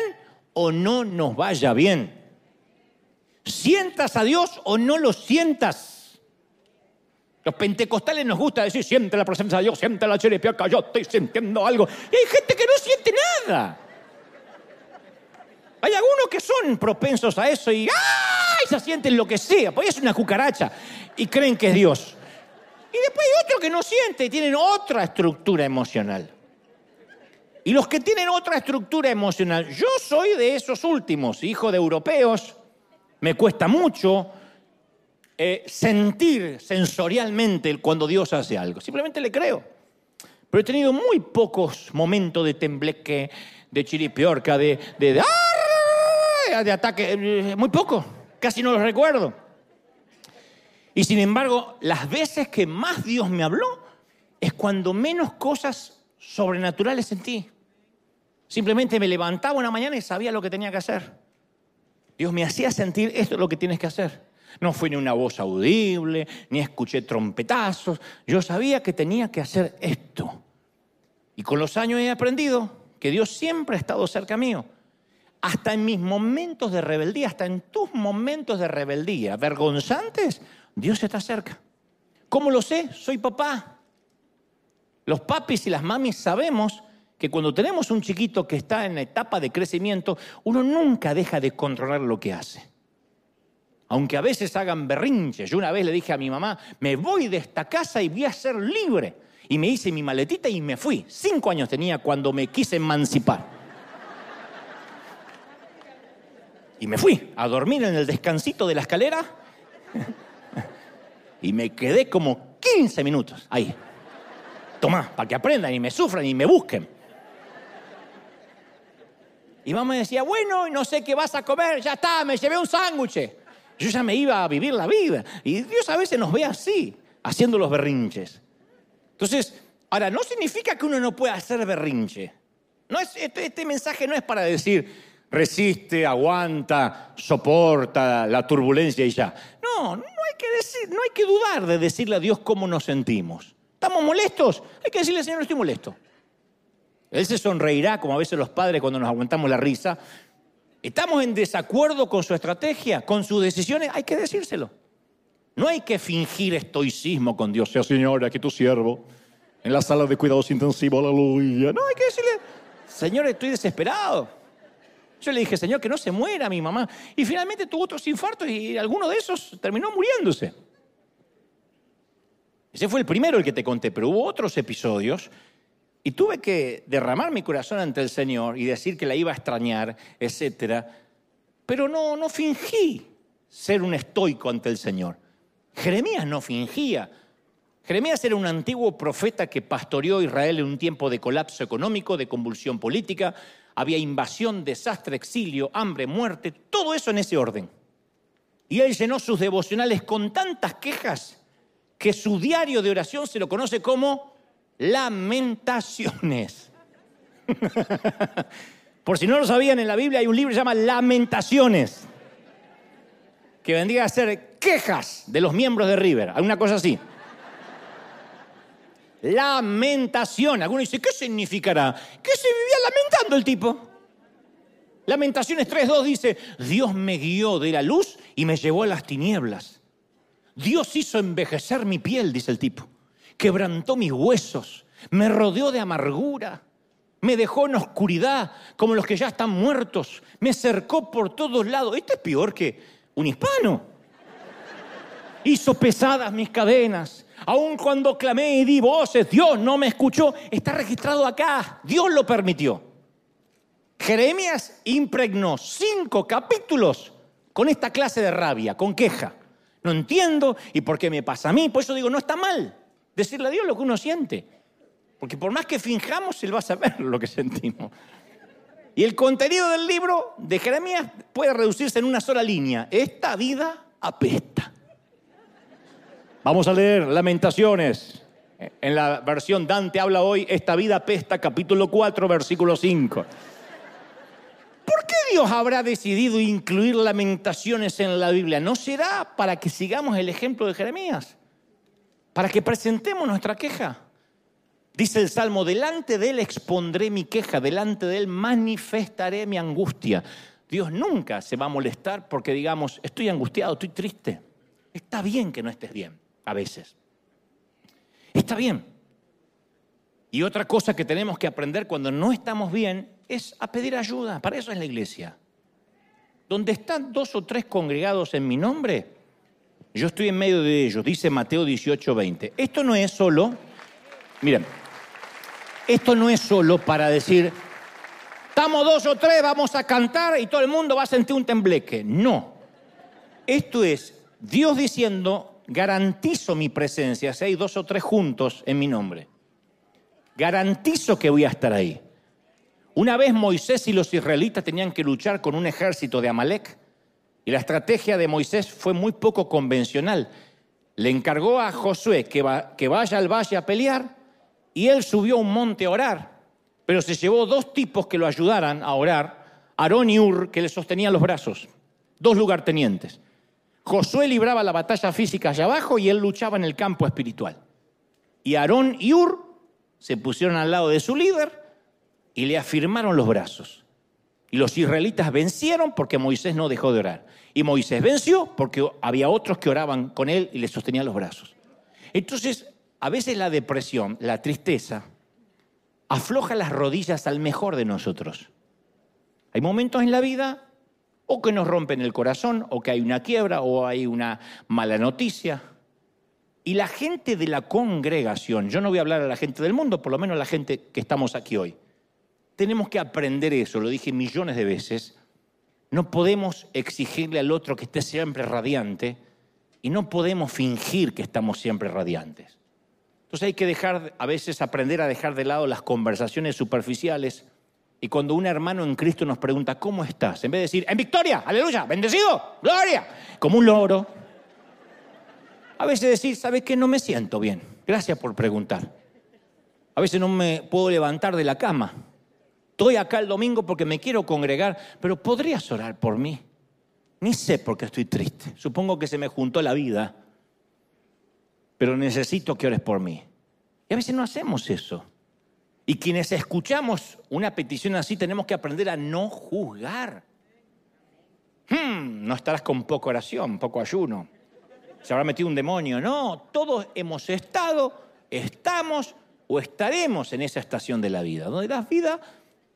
o no nos vaya bien. Sientas a Dios o no lo sientas. Los pentecostales nos gusta decir, siente la presencia de Dios, siente la chiripiaca, yo estoy sintiendo algo. Y hay gente que no siente nada. Hay algunos que son propensos a eso y ¡ay! se sienten lo que sea, pues es una cucaracha y creen que es Dios. Y después hay otros que no sienten y tienen otra estructura emocional. Y los que tienen otra estructura emocional, yo soy de esos últimos, hijo de europeos, me cuesta mucho eh, sentir sensorialmente cuando Dios hace algo, simplemente le creo. Pero he tenido muy pocos momentos de tembleque, de chiripiorca, de, de, de de ataque, eh, muy poco, casi no los recuerdo. Y sin embargo, las veces que más Dios me habló es cuando menos cosas sobrenaturales sentí. Simplemente me levantaba una mañana y sabía lo que tenía que hacer. Dios me hacía sentir esto es lo que tienes que hacer. No fue ni una voz audible, ni escuché trompetazos. Yo sabía que tenía que hacer esto. Y con los años he aprendido que Dios siempre ha estado cerca mío hasta en mis momentos de rebeldía, hasta en tus momentos de rebeldía vergonzantes, Dios está cerca. ¿Cómo lo sé? Soy papá. Los papis y las mamis sabemos que cuando tenemos un chiquito que está en la etapa de crecimiento, uno nunca deja de controlar lo que hace. Aunque a veces hagan berrinches. Yo una vez le dije a mi mamá, me voy de esta casa y voy a ser libre. Y me hice mi maletita y me fui. Cinco años tenía cuando me quise emancipar. Y me fui a dormir en el descansito de la escalera [laughs] y me quedé como 15 minutos ahí. Tomá, para que aprendan y me sufran y me busquen. Y mamá decía, bueno, no sé qué vas a comer, ya está, me llevé un sándwich. Yo ya me iba a vivir la vida. Y Dios a veces nos ve así, haciendo los berrinches. Entonces, ahora, no significa que uno no pueda hacer berrinche. No es, este, este mensaje no es para decir, resiste, aguanta, soporta la turbulencia y ya. No, no hay que decir, no hay que dudar de decirle a Dios cómo nos sentimos. ¿Estamos molestos? Hay que decirle, Señor, estoy molesto. Él se sonreirá, como a veces los padres cuando nos aguantamos la risa. ¿Estamos en desacuerdo con su estrategia, con sus decisiones? Hay que decírselo. No hay que fingir estoicismo con Dios. Sea Señor, aquí tu siervo, en la sala de cuidados intensivos, aleluya. No, hay que decirle, Señor, estoy desesperado. Yo le dije, Señor, que no se muera mi mamá. Y finalmente tuvo otros infartos y alguno de esos terminó muriéndose. Ese fue el primero el que te conté, pero hubo otros episodios y tuve que derramar mi corazón ante el Señor y decir que la iba a extrañar, etc. Pero no, no fingí ser un estoico ante el Señor. Jeremías no fingía. Jeremías era un antiguo profeta que pastoreó Israel en un tiempo de colapso económico, de convulsión política, había invasión, desastre, exilio, hambre, muerte, todo eso en ese orden. Y él llenó sus devocionales con tantas quejas que su diario de oración se lo conoce como lamentaciones. [laughs] Por si no lo sabían, en la Biblia hay un libro que se llama Lamentaciones, que vendría a ser quejas de los miembros de River, alguna cosa así. Lamentación. Alguno dice, ¿qué significará? Que se vivía lamentando el tipo. Lamentaciones 3.2 dice, Dios me guió de la luz y me llevó a las tinieblas. Dios hizo envejecer mi piel, dice el tipo. Quebrantó mis huesos, me rodeó de amargura, me dejó en oscuridad como los que ya están muertos, me cercó por todos lados. Esto es peor que un hispano. Hizo pesadas mis cadenas. Aun cuando clamé y di voces, Dios no me escuchó. Está registrado acá. Dios lo permitió. Jeremías impregnó cinco capítulos con esta clase de rabia, con queja. No entiendo y por qué me pasa a mí. Por eso digo, no está mal decirle a Dios lo que uno siente. Porque por más que finjamos, Él va a saber lo que sentimos. Y el contenido del libro de Jeremías puede reducirse en una sola línea. Esta vida apesta. Vamos a leer Lamentaciones. En la versión Dante habla hoy, esta vida apesta, capítulo 4, versículo 5. ¿Por qué Dios habrá decidido incluir lamentaciones en la Biblia? ¿No será para que sigamos el ejemplo de Jeremías? Para que presentemos nuestra queja. Dice el Salmo, delante de Él expondré mi queja, delante de Él manifestaré mi angustia. Dios nunca se va a molestar porque digamos, estoy angustiado, estoy triste. Está bien que no estés bien, a veces. Está bien. Y otra cosa que tenemos que aprender cuando no estamos bien es a pedir ayuda. Para eso es la iglesia. Donde están dos o tres congregados en mi nombre, yo estoy en medio de ellos, dice Mateo 18, 20. Esto no es solo, miren, esto no es solo para decir, estamos dos o tres, vamos a cantar y todo el mundo va a sentir un tembleque. No. Esto es Dios diciendo, garantizo mi presencia si hay dos o tres juntos en mi nombre. Garantizo que voy a estar ahí. Una vez Moisés y los israelitas tenían que luchar con un ejército de Amalek y la estrategia de Moisés fue muy poco convencional. Le encargó a Josué que, vaya al valle a pelear y él subió a un monte a orar, pero se llevó dos tipos que lo ayudaran a orar, Aarón y Ur, que le sostenían los brazos, dos lugartenientes. Josué libraba la batalla física allá abajo y él luchaba en el campo espiritual. Y Aarón y Ur se pusieron al lado de su líder y le afirmaron los brazos. Y los israelitas vencieron porque Moisés no dejó de orar. Y Moisés venció porque había otros que oraban con él y le sostenían los brazos. Entonces, a veces la depresión, la tristeza, afloja las rodillas al mejor de nosotros. Hay momentos en la vida o que nos rompen el corazón, o que hay una quiebra, o hay una mala noticia. Y la gente de la congregación, yo no voy a hablar a la gente del mundo, por lo menos la gente que estamos aquí hoy, tenemos que aprender eso, lo dije millones de veces. No podemos exigirle al otro que esté siempre radiante y no podemos fingir que estamos siempre radiantes. Entonces hay que dejar, a veces aprender a dejar de lado las conversaciones superficiales y cuando un hermano en Cristo nos pregunta, ¿cómo estás? En vez de decir, en victoria, aleluya, bendecido, gloria, como un loro. A veces decir, ¿sabes qué? No me siento bien. Gracias por preguntar. A veces no me puedo levantar de la cama. Estoy acá el domingo porque me quiero congregar, pero podrías orar por mí. Ni sé por qué estoy triste. Supongo que se me juntó la vida, pero necesito que ores por mí. Y a veces no hacemos eso. Y quienes escuchamos una petición así tenemos que aprender a no juzgar. Hmm, no estarás con poca oración, poco ayuno. Se habrá metido un demonio. No, todos hemos estado, estamos o estaremos en esa estación de la vida, donde la vida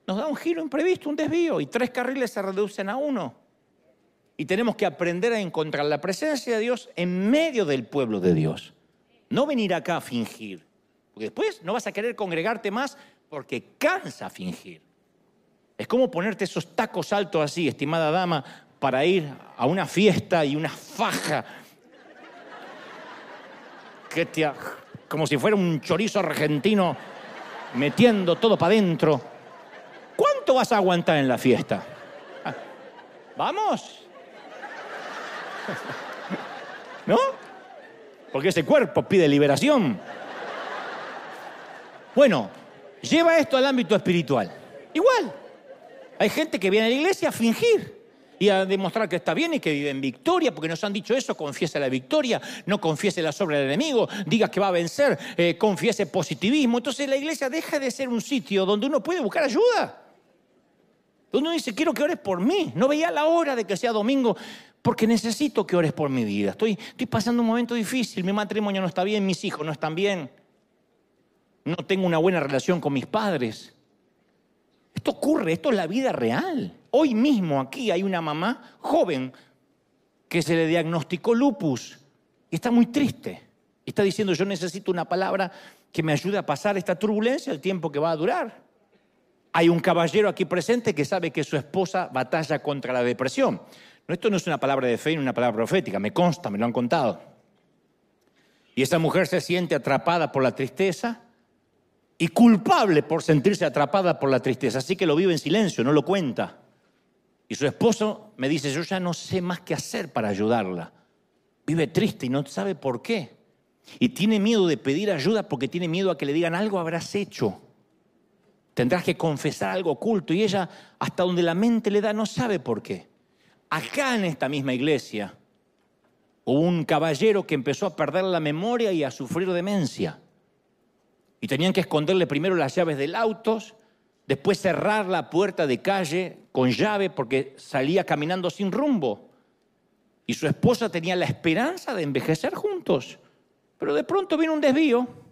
nos da un giro imprevisto, un desvío, y tres carriles se reducen a uno. Y tenemos que aprender a encontrar la presencia de Dios en medio del pueblo de Dios. No venir acá a fingir, porque después no vas a querer congregarte más porque cansa fingir. Es como ponerte esos tacos altos así, estimada dama, para ir a una fiesta y una faja que te, como si fuera un chorizo argentino metiendo todo para adentro. ¿Cuánto vas a aguantar en la fiesta? Ah, ¿Vamos? [laughs] ¿No? porque ese cuerpo pide liberación. Bueno, lleva esto al ámbito espiritual. Igual, hay gente que viene a la iglesia a fingir y a demostrar que está bien y que vive en victoria, porque nos han dicho eso, confiese la victoria, no confiese la sobre del enemigo, diga que va a vencer, eh, confiese positivismo. Entonces la iglesia deja de ser un sitio donde uno puede buscar ayuda. Uno dice, quiero que ores por mí. No veía la hora de que sea domingo, porque necesito que ores por mi vida. Estoy, estoy pasando un momento difícil, mi matrimonio no está bien, mis hijos no están bien. No tengo una buena relación con mis padres. Esto ocurre, esto es la vida real. Hoy mismo aquí hay una mamá joven que se le diagnosticó lupus y está muy triste. Está diciendo, yo necesito una palabra que me ayude a pasar esta turbulencia el tiempo que va a durar. Hay un caballero aquí presente que sabe que su esposa batalla contra la depresión. esto no es una palabra de fe ni una palabra profética, me consta, me lo han contado. Y esa mujer se siente atrapada por la tristeza y culpable por sentirse atrapada por la tristeza, así que lo vive en silencio, no lo cuenta. Y su esposo me dice, yo ya no sé más qué hacer para ayudarla. Vive triste y no sabe por qué. Y tiene miedo de pedir ayuda porque tiene miedo a que le digan algo habrás hecho. Tendrás que confesar algo oculto y ella, hasta donde la mente le da, no sabe por qué. Acá en esta misma iglesia hubo un caballero que empezó a perder la memoria y a sufrir demencia. Y tenían que esconderle primero las llaves del auto, después cerrar la puerta de calle con llave porque salía caminando sin rumbo. Y su esposa tenía la esperanza de envejecer juntos. Pero de pronto vino un desvío.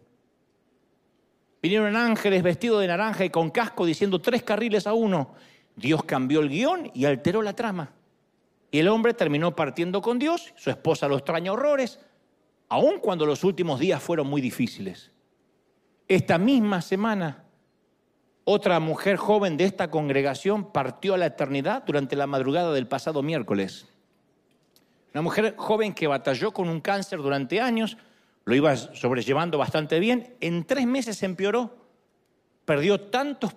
Vinieron ángeles vestidos de naranja y con casco diciendo tres carriles a uno. Dios cambió el guion y alteró la trama. Y el hombre terminó partiendo con Dios, su esposa lo extraña horrores, aun cuando los últimos días fueron muy difíciles. Esta misma semana, otra mujer joven de esta congregación partió a la eternidad durante la madrugada del pasado miércoles. Una mujer joven que batalló con un cáncer durante años, lo iba sobrellevando bastante bien, en tres meses empeoró, perdió tanto,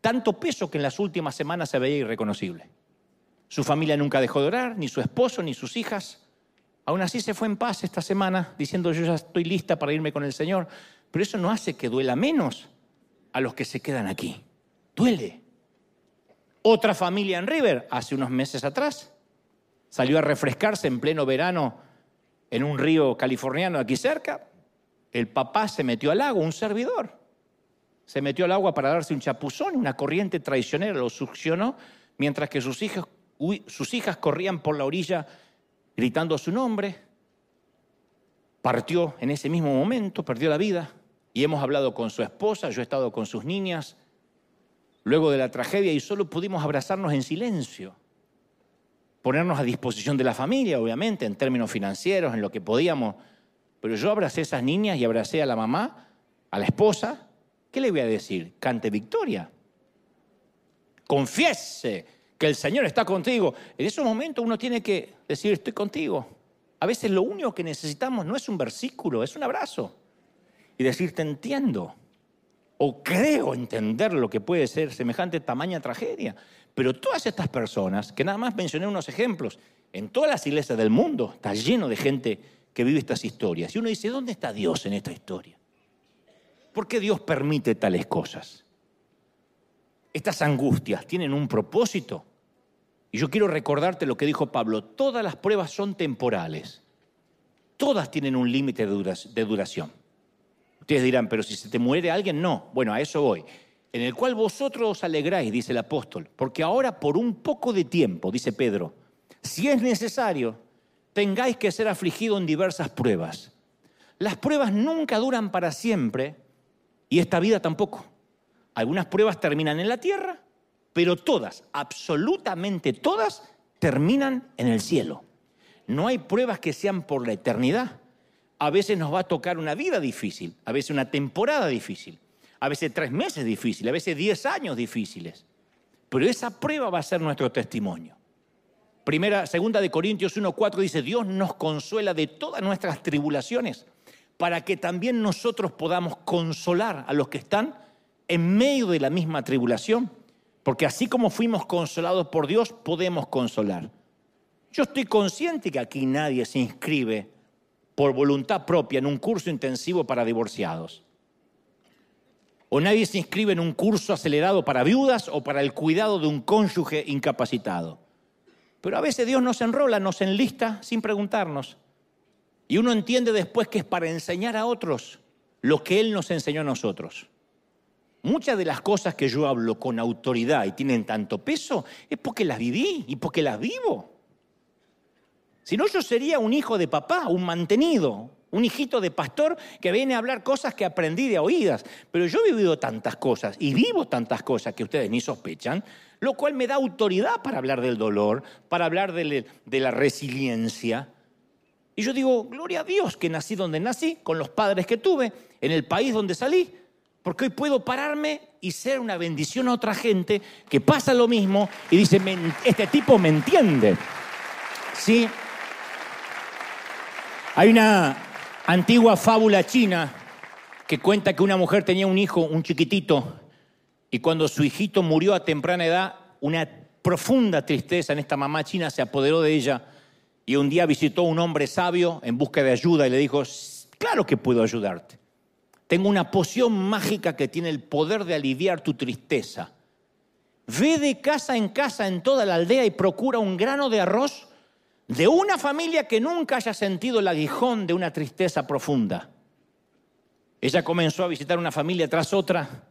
tanto peso que en las últimas semanas se veía irreconocible. Su familia nunca dejó de orar, ni su esposo, ni sus hijas. Aún así se fue en paz esta semana, diciendo yo ya estoy lista para irme con el Señor. Pero eso no hace que duela menos a los que se quedan aquí. Duele. Otra familia en River, hace unos meses atrás, salió a refrescarse en pleno verano en un río californiano aquí cerca. El papá se metió al lago, un servidor. Se metió al agua para darse un chapuzón, una corriente traicionera lo succionó, mientras que sus hijas, sus hijas corrían por la orilla gritando su nombre. Partió en ese mismo momento, perdió la vida y hemos hablado con su esposa, yo he estado con sus niñas, luego de la tragedia y solo pudimos abrazarnos en silencio, ponernos a disposición de la familia, obviamente, en términos financieros, en lo que podíamos. Pero yo abracé a esas niñas y abracé a la mamá, a la esposa. ¿Qué le voy a decir? Cante victoria. Confiese que el Señor está contigo. En esos momentos uno tiene que decir, estoy contigo. A veces lo único que necesitamos no es un versículo, es un abrazo y decir, te entiendo. O creo entender lo que puede ser semejante tamaña tragedia. Pero todas estas personas, que nada más mencioné unos ejemplos, en todas las iglesias del mundo está lleno de gente que vive estas historias. Y uno dice, ¿dónde está Dios en esta historia? ¿Por qué Dios permite tales cosas? Estas angustias tienen un propósito. Y yo quiero recordarte lo que dijo Pablo, todas las pruebas son temporales. Todas tienen un límite de duración. Ustedes dirán, pero si se te muere alguien, no. Bueno, a eso voy. En el cual vosotros os alegráis, dice el apóstol, porque ahora por un poco de tiempo, dice Pedro, si es necesario, tengáis que ser afligidos en diversas pruebas. Las pruebas nunca duran para siempre y esta vida tampoco. Algunas pruebas terminan en la tierra, pero todas, absolutamente todas, terminan en el cielo. No hay pruebas que sean por la eternidad a veces nos va a tocar una vida difícil, a veces una temporada difícil, a veces tres meses difíciles, a veces diez años difíciles. Pero esa prueba va a ser nuestro testimonio. Primera, segunda de Corintios 1:4 dice, "Dios nos consuela de todas nuestras tribulaciones, para que también nosotros podamos consolar a los que están en medio de la misma tribulación, porque así como fuimos consolados por Dios, podemos consolar." Yo estoy consciente que aquí nadie se inscribe por voluntad propia en un curso intensivo para divorciados. O nadie se inscribe en un curso acelerado para viudas o para el cuidado de un cónyuge incapacitado. Pero a veces Dios nos enrola, nos enlista sin preguntarnos. Y uno entiende después que es para enseñar a otros lo que Él nos enseñó a nosotros. Muchas de las cosas que yo hablo con autoridad y tienen tanto peso es porque las viví y porque las vivo. Si no, yo sería un hijo de papá, un mantenido, un hijito de pastor que viene a hablar cosas que aprendí de oídas. Pero yo he vivido tantas cosas y vivo tantas cosas que ustedes ni sospechan, lo cual me da autoridad para hablar del dolor, para hablar de, la resiliencia. Y yo digo, gloria a Dios que nací donde nací, con los padres que tuve, en el país donde salí, porque hoy puedo pararme y ser una bendición a otra gente que pasa lo mismo y dice, este tipo me entiende. ¿Sí? Hay una antigua fábula china que cuenta que una mujer tenía un hijo, un chiquitito, y cuando su hijito murió a temprana edad, una profunda tristeza en esta mamá china se apoderó de ella y un día visitó a un hombre sabio en busca de ayuda y le dijo, claro que puedo ayudarte. Tengo una poción mágica que tiene el poder de aliviar tu tristeza. Ve de casa en casa en toda la aldea y procura un grano de arroz de una familia que nunca haya sentido el aguijón de una tristeza profunda. Ella comenzó a visitar una familia tras otra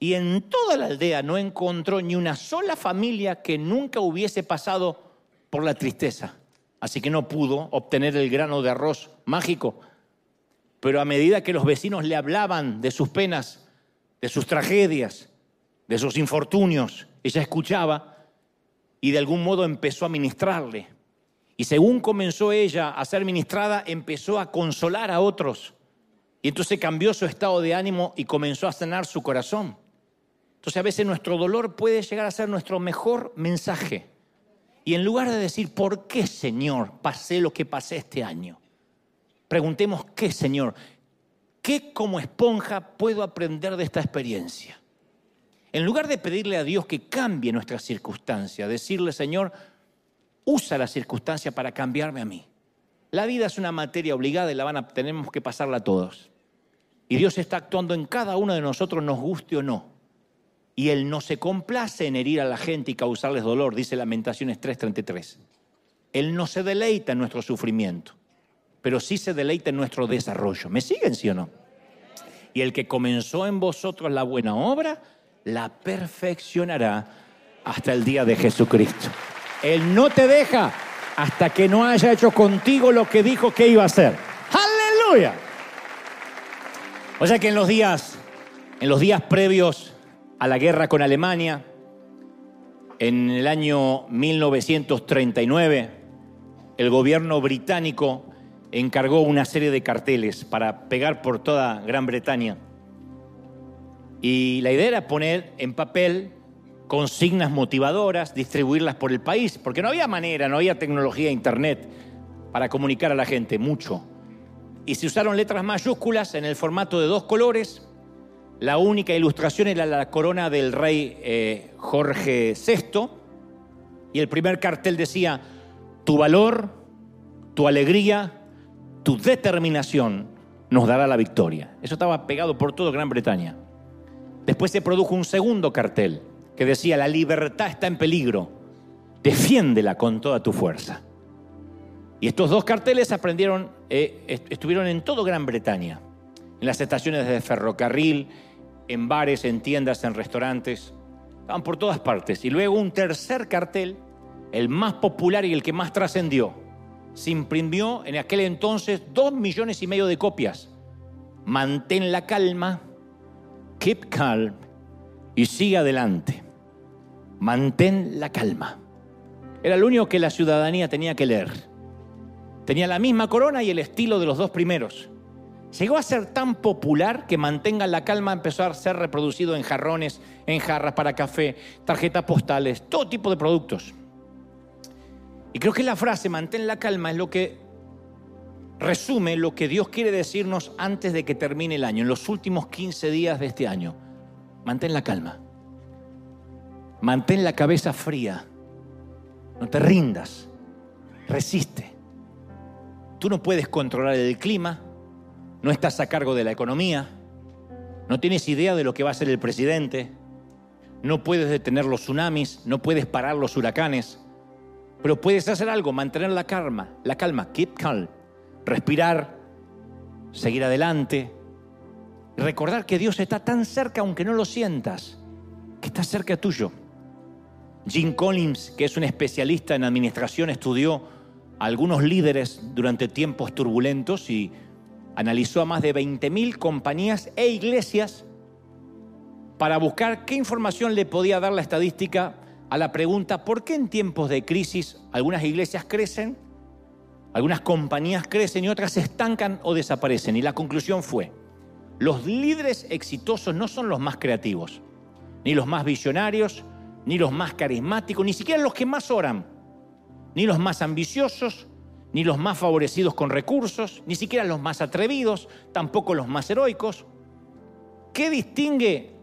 y en toda la aldea no encontró ni una sola familia que nunca hubiese pasado por la tristeza. Así que no pudo obtener el grano de arroz mágico pero a medida que los vecinos le hablaban de sus penas, de sus tragedias, de sus infortunios, ella escuchaba y de algún modo empezó a ministrarle. Y según comenzó ella a ser ministrada, empezó a consolar a otros. Y entonces cambió su estado de ánimo y comenzó a sanar su corazón. Entonces a veces nuestro dolor puede llegar a ser nuestro mejor mensaje. Y en lugar de decir, ¿por qué Señor pasé lo que pasé este año? preguntemos, ¿qué Señor? ¿Qué como esponja puedo aprender de esta experiencia? En lugar de pedirle a Dios que cambie nuestra circunstancia, decirle, Señor, usa la circunstancia para cambiarme a mí. La vida es una materia obligada y la van a, tenemos que pasarla todos. Y Dios está actuando en cada uno de nosotros, nos guste o no. Y Él no se complace en herir a la gente y causarles dolor, dice Lamentaciones 3:33. Él no se deleita en nuestro sufrimiento pero sí se deleita en nuestro desarrollo. ¿Me siguen, sí o no? Y el que comenzó en vosotros la buena obra, la perfeccionará hasta el día de Jesucristo. Él no te deja hasta que no haya hecho contigo lo que dijo que iba a hacer. Aleluya. O sea que en los días, en los días previos a la guerra con Alemania, en el año 1939, el gobierno británico encargó una serie de carteles para pegar por toda Gran Bretaña. Y la idea era poner en papel consignas motivadoras, distribuirlas por el país, porque no había manera, no había tecnología, internet para comunicar a la gente mucho. Y se usaron letras mayúsculas en el formato de dos colores. La única ilustración era la corona del rey eh, Jorge VI. Y el primer cartel decía, tu valor, tu alegría, tu determinación nos dará la victoria. Eso estaba pegado por toda Gran Bretaña. Después se produjo un segundo cartel que decía, la libertad está en peligro, defiéndela con toda tu fuerza. Y estos dos carteles aprendieron, eh, estuvieron en toda Gran Bretaña, en las estaciones de ferrocarril, en bares, en tiendas, en restaurantes, estaban por todas partes. Y luego un tercer cartel, el más popular y el que más trascendió, se imprimió en aquel entonces dos millones y medio de copias. Mantén la calma, keep calm y sigue adelante. Mantén la calma. Era lo único que la ciudadanía tenía que leer. Tenía la misma corona y el estilo de los dos primeros. Llegó a ser tan popular que mantenga la calma empezó a ser reproducido en jarrones, en jarras para café, tarjetas postales, todo tipo de productos. Y creo que la frase mantén la calma es lo que resume lo que Dios quiere decirnos antes de que termine el año, en los últimos 15 días de este año. Mantén la calma. Mantén la cabeza fría. No te rindas. Resiste. Tú no puedes controlar el clima, no estás a cargo de la economía, no tienes idea de lo que va a hacer el presidente, no puedes detener los tsunamis, no puedes parar los huracanes, pero puedes hacer algo, mantener la calma, la calma, keep calm, respirar, seguir adelante, recordar que Dios está tan cerca aunque no lo sientas, que está cerca tuyo. Jim Collins, que es un especialista en administración, estudió a algunos líderes durante tiempos turbulentos y analizó a más de 20.000 compañías e iglesias para buscar qué información le podía dar la estadística a la pregunta, ¿por qué en tiempos de crisis algunas iglesias crecen, algunas compañías crecen y otras se estancan o desaparecen? Y la conclusión fue, los líderes exitosos no son los más creativos, ni los más visionarios, ni los más carismáticos, ni siquiera los que más oran, ni los más ambiciosos, ni los más favorecidos con recursos, ni siquiera los más atrevidos, tampoco los más heroicos. ¿Qué distingue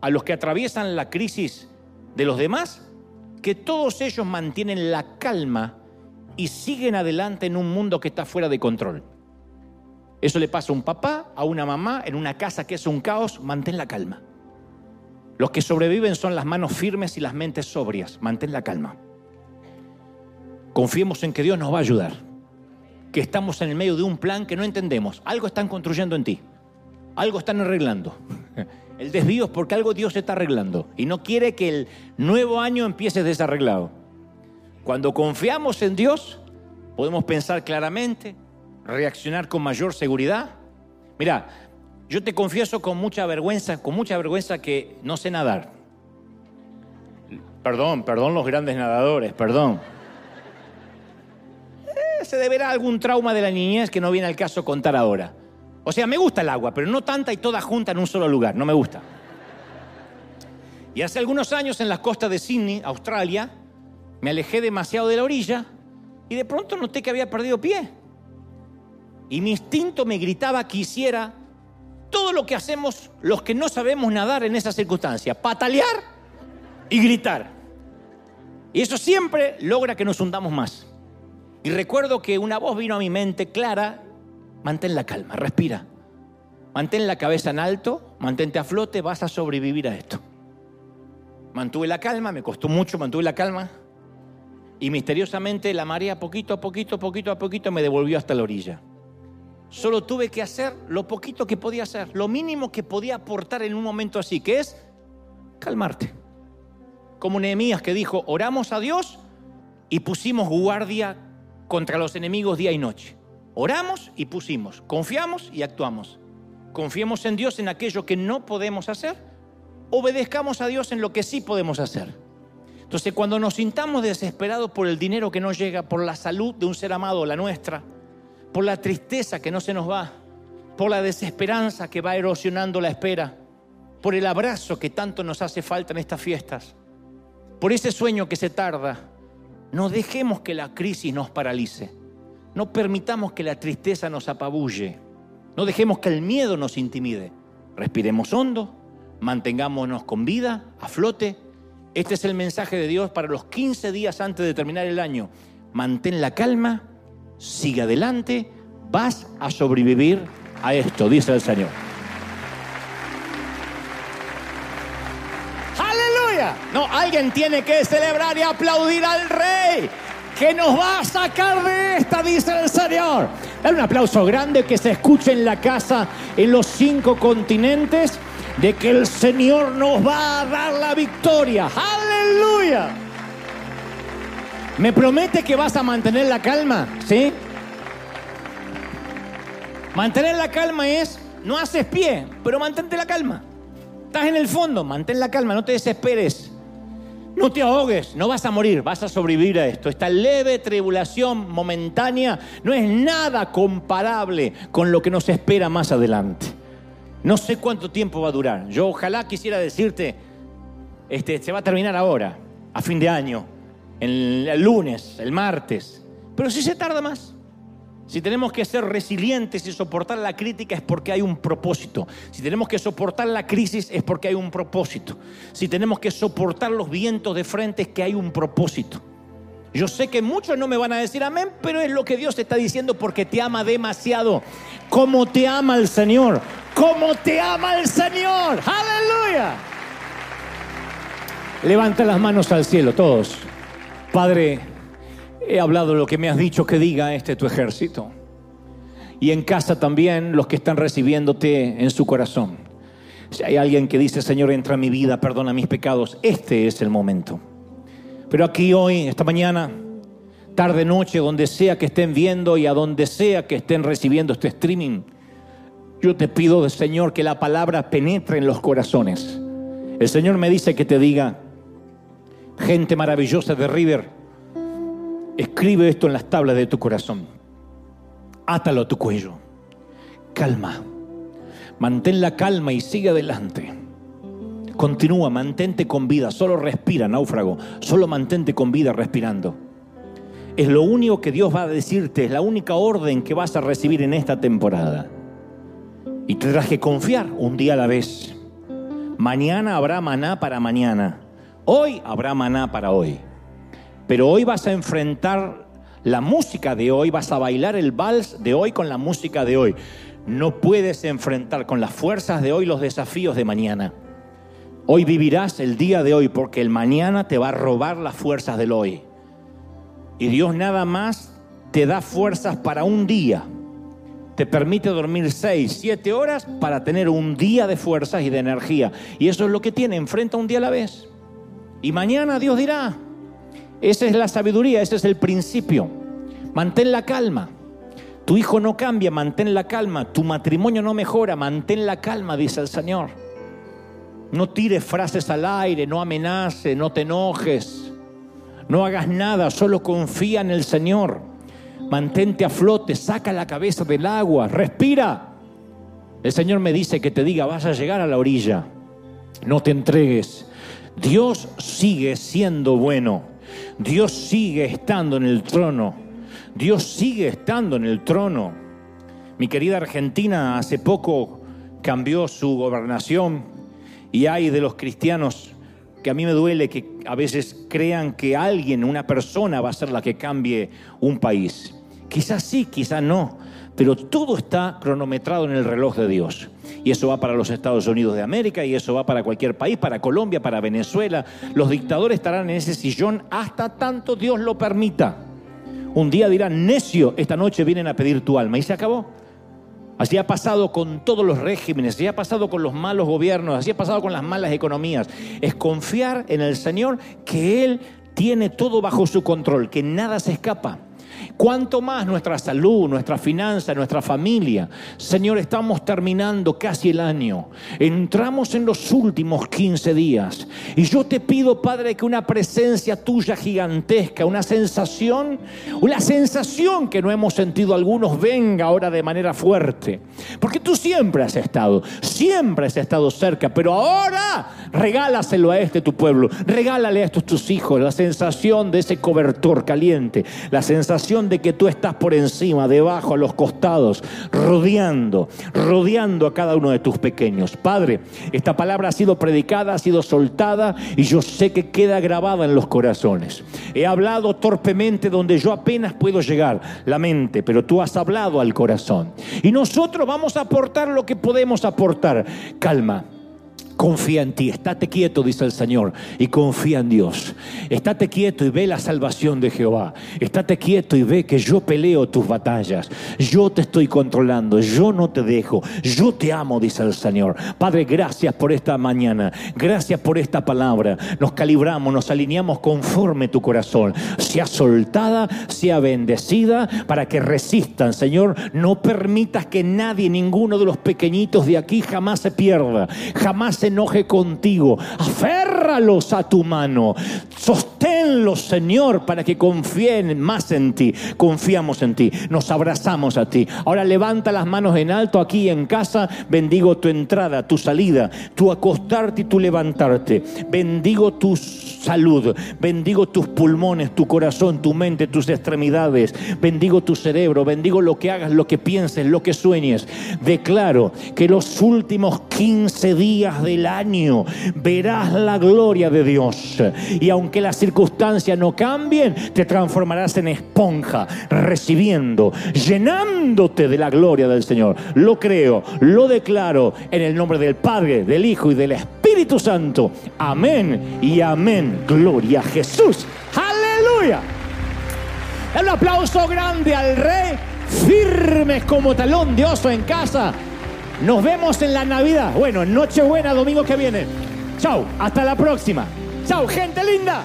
a los que atraviesan la crisis de los demás? Que todos ellos mantienen la calma y siguen adelante en un mundo que está fuera de control. Eso le pasa a un papá, a una mamá, en una casa que es un caos, mantén la calma. Los que sobreviven son las manos firmes y las mentes sobrias, mantén la calma. Confiemos en que Dios nos va a ayudar que estamos en el medio de un plan que no entendemos. Algo están construyendo en ti. Algo están arreglando. [laughs] El desvío es porque algo Dios está arreglando y no quiere que el nuevo año empiece desarreglado. Cuando confiamos en Dios, podemos pensar claramente, reaccionar con mayor seguridad. Mira, yo te confieso con mucha vergüenza, con mucha vergüenza que no sé nadar. Perdón, perdón los grandes nadadores, perdón se deberá algún trauma de la niñez que no viene al caso contar ahora. O sea, me gusta el agua, pero no tanta y toda junta en un solo lugar, no me gusta. Y hace algunos años en las costas de Sydney, Australia, me alejé demasiado de la orilla y de pronto noté que había perdido pie. Y mi instinto me gritaba que hiciera todo lo que hacemos los que no sabemos nadar en esa circunstancia, patalear y gritar. Y eso siempre logra que nos hundamos más. Y recuerdo que una voz vino a mi mente clara, mantén la calma, respira. Mantén la cabeza en alto, mantente a flote, vas a sobrevivir a esto. Mantuve la calma, me costó mucho, mantuve la calma. Y misteriosamente la marea poquito a poquito, poquito a poquito me devolvió hasta la orilla. Solo tuve que hacer lo poquito que podía hacer, lo mínimo que podía aportar en un momento así, que es calmarte. Como Nehemías que dijo, oramos a Dios y pusimos guardia contra los enemigos día y noche. Oramos y pusimos, confiamos y actuamos. Confiemos en Dios en aquello que no podemos hacer, obedezcamos a Dios en lo que sí podemos hacer. Entonces, cuando nos sintamos desesperados por el dinero que nos llega, por la salud de un ser amado, la nuestra, por la tristeza que no se nos va, por la desesperanza que va erosionando la espera, por el abrazo que tanto nos hace falta en estas fiestas, por ese sueño que se tarda, no dejemos que la crisis nos paralice. No permitamos que la tristeza nos apabulle. No dejemos que el miedo nos intimide. Respiremos hondo, mantengámonos con vida, a flote. Este es el mensaje de Dios para los 15 días antes de terminar el año. Mantén la calma, sigue adelante, vas a sobrevivir a esto, dice el Señor. No, alguien tiene que celebrar y aplaudir al rey que nos va a sacar de esta, dice el Señor. Dale un aplauso grande que se escuche en la casa, en los cinco continentes, de que el Señor nos va a dar la victoria. Aleluya. ¿Me promete que vas a mantener la calma? ¿Sí? Mantener la calma es, no haces pie, pero mantente la calma. Estás en el fondo, mantén la calma, no te desesperes. No te ahogues, no vas a morir, vas a sobrevivir a esto. Esta leve tribulación momentánea no es nada comparable con lo que nos espera más adelante. No sé cuánto tiempo va a durar. Yo ojalá quisiera decirte, este, se va a terminar ahora, a fin de año, el lunes, el martes. Pero si se tarda más. Si tenemos que ser resilientes y soportar la crítica es porque hay un propósito. Si tenemos que soportar la crisis es porque hay un propósito. Si tenemos que soportar los vientos de frente es que hay un propósito. Yo sé que muchos no me van a decir amén, pero es lo que Dios está diciendo porque te ama demasiado. Como te ama el Señor. Como te ama el Señor. Aleluya. Levanta las manos al cielo todos. Padre, he hablado lo que me has dicho que diga este tu ejército. Y en casa también los que están recibiéndote en su corazón. Si hay alguien que dice, Señor, entra en mi vida, perdona mis pecados, este es el momento. Pero aquí hoy, esta mañana, tarde, noche, donde sea que estén viendo y a donde sea que estén recibiendo este streaming, yo te pido, Señor, que la palabra penetre en los corazones. El Señor me dice que te diga, gente maravillosa de River, escribe esto en las tablas de tu corazón. Átalo a tu cuello. Calma. Mantén la calma y sigue adelante. Continúa, mantente con vida. Solo respira, náufrago. Solo mantente con vida respirando. Es lo único que Dios va a decirte, es la única orden que vas a recibir en esta temporada. Y tendrás que confiar un día a la vez. Mañana habrá maná para mañana. Hoy habrá maná para hoy. Pero hoy vas a enfrentar la música de hoy, vas a bailar el vals de hoy con la música de hoy. No puedes enfrentar con las fuerzas de hoy los desafíos de mañana. Hoy vivirás el día de hoy porque el mañana te va a robar las fuerzas del hoy. Y Dios nada más te da fuerzas para un día. Te permite dormir seis, siete horas para tener un día de fuerzas y de energía. Y eso es lo que tiene, enfrenta un día a la vez. Y mañana Dios dirá, esa es la sabiduría, ese es el principio. Mantén la calma. Tu hijo no cambia, mantén la calma. Tu matrimonio no mejora, mantén la calma, dice el Señor. No tires frases al aire, no amenaces, no te enojes. No hagas nada, solo confía en el Señor. Mantente a flote, saca la cabeza del agua, respira. El Señor me dice que te diga, vas a llegar a la orilla. No te entregues. Dios sigue siendo bueno. Dios sigue estando en el trono. Dios sigue estando en el trono. Mi querida Argentina hace poco cambió su gobernación y hay de los cristianos que a mí me duele que a veces crean que alguien, una persona va a ser la que cambie un país. Quizás sí, quizás no, pero todo está cronometrado en el reloj de Dios. Y eso va para los Estados Unidos de América y eso va para cualquier país, para Colombia, para Venezuela. Los dictadores estarán en ese sillón hasta tanto Dios lo permita. Un día dirán, necio, esta noche vienen a pedir tu alma. Y se acabó. Así ha pasado con todos los regímenes, así ha pasado con los malos gobiernos, así ha pasado con las malas economías. Es confiar en el Señor que Él tiene todo bajo su control, que nada se escapa. Cuanto más nuestra salud, nuestra finanza, nuestra familia. Señor, estamos terminando casi el año. Entramos en los últimos 15 días. Y yo te pido, Padre, que una presencia tuya gigantesca, una sensación, una sensación que no hemos sentido algunos, venga ahora de manera fuerte. Porque tú siempre has estado, siempre has estado cerca, pero ahora regálaselo a este tu pueblo, regálale a estos tus hijos la sensación de ese cobertor caliente, la sensación de que tú estás por encima, debajo, a los costados, rodeando, rodeando a cada uno de tus pequeños. Padre, esta palabra ha sido predicada, ha sido soltada y yo sé que queda grabada en los corazones. He hablado torpemente donde yo apenas puedo llegar, la mente, pero tú has hablado al corazón. Y nosotros vamos a aportar lo que podemos aportar. Calma confía en ti, estate quieto, dice el Señor, y confía en Dios. Estate quieto y ve la salvación de Jehová. Estate quieto y ve que yo peleo tus batallas. Yo te estoy controlando, yo no te dejo, yo te amo, dice el Señor. Padre, gracias por esta mañana, gracias por esta palabra. Nos calibramos, nos alineamos conforme tu corazón. Sea soltada, sea bendecida, para que resistan, Señor. No permitas que nadie, ninguno de los pequeñitos de aquí jamás se pierda, jamás se enoje contigo. Aférralos a tu mano. Sosténlos, Señor, para que confíen más en ti. Confiamos en ti. Nos abrazamos a ti. Ahora levanta las manos en alto aquí en casa. Bendigo tu entrada, tu salida, tu acostarte y tu levantarte. Bendigo tu salud. Bendigo tus pulmones, tu corazón, tu mente, tus extremidades. Bendigo tu cerebro. Bendigo lo que hagas, lo que pienses, lo que sueñes. Declaro que los últimos 15 días del año verás la gloria de Dios. Y aunque las circunstancias no cambien, te transformarás en esponja, recibiendo, llenándote de la gloria del Señor. Lo creo, lo declaro en el nombre del Padre, del Hijo y del Espíritu Santo. Amén y amén. Gloria a Jesús. Aleluya. Un aplauso grande al Rey, firmes como talón de oso en casa. Nos vemos en la Navidad. Bueno, Nochebuena, domingo que viene. Chau, hasta la próxima. Chau, gente linda.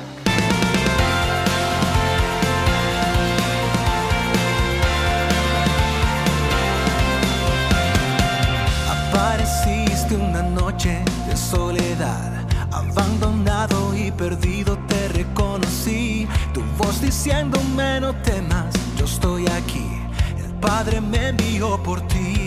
Apareciste una noche de soledad, abandonado y perdido te reconocí. Tu voz diciéndome no temas, yo estoy aquí. El Padre me envió por ti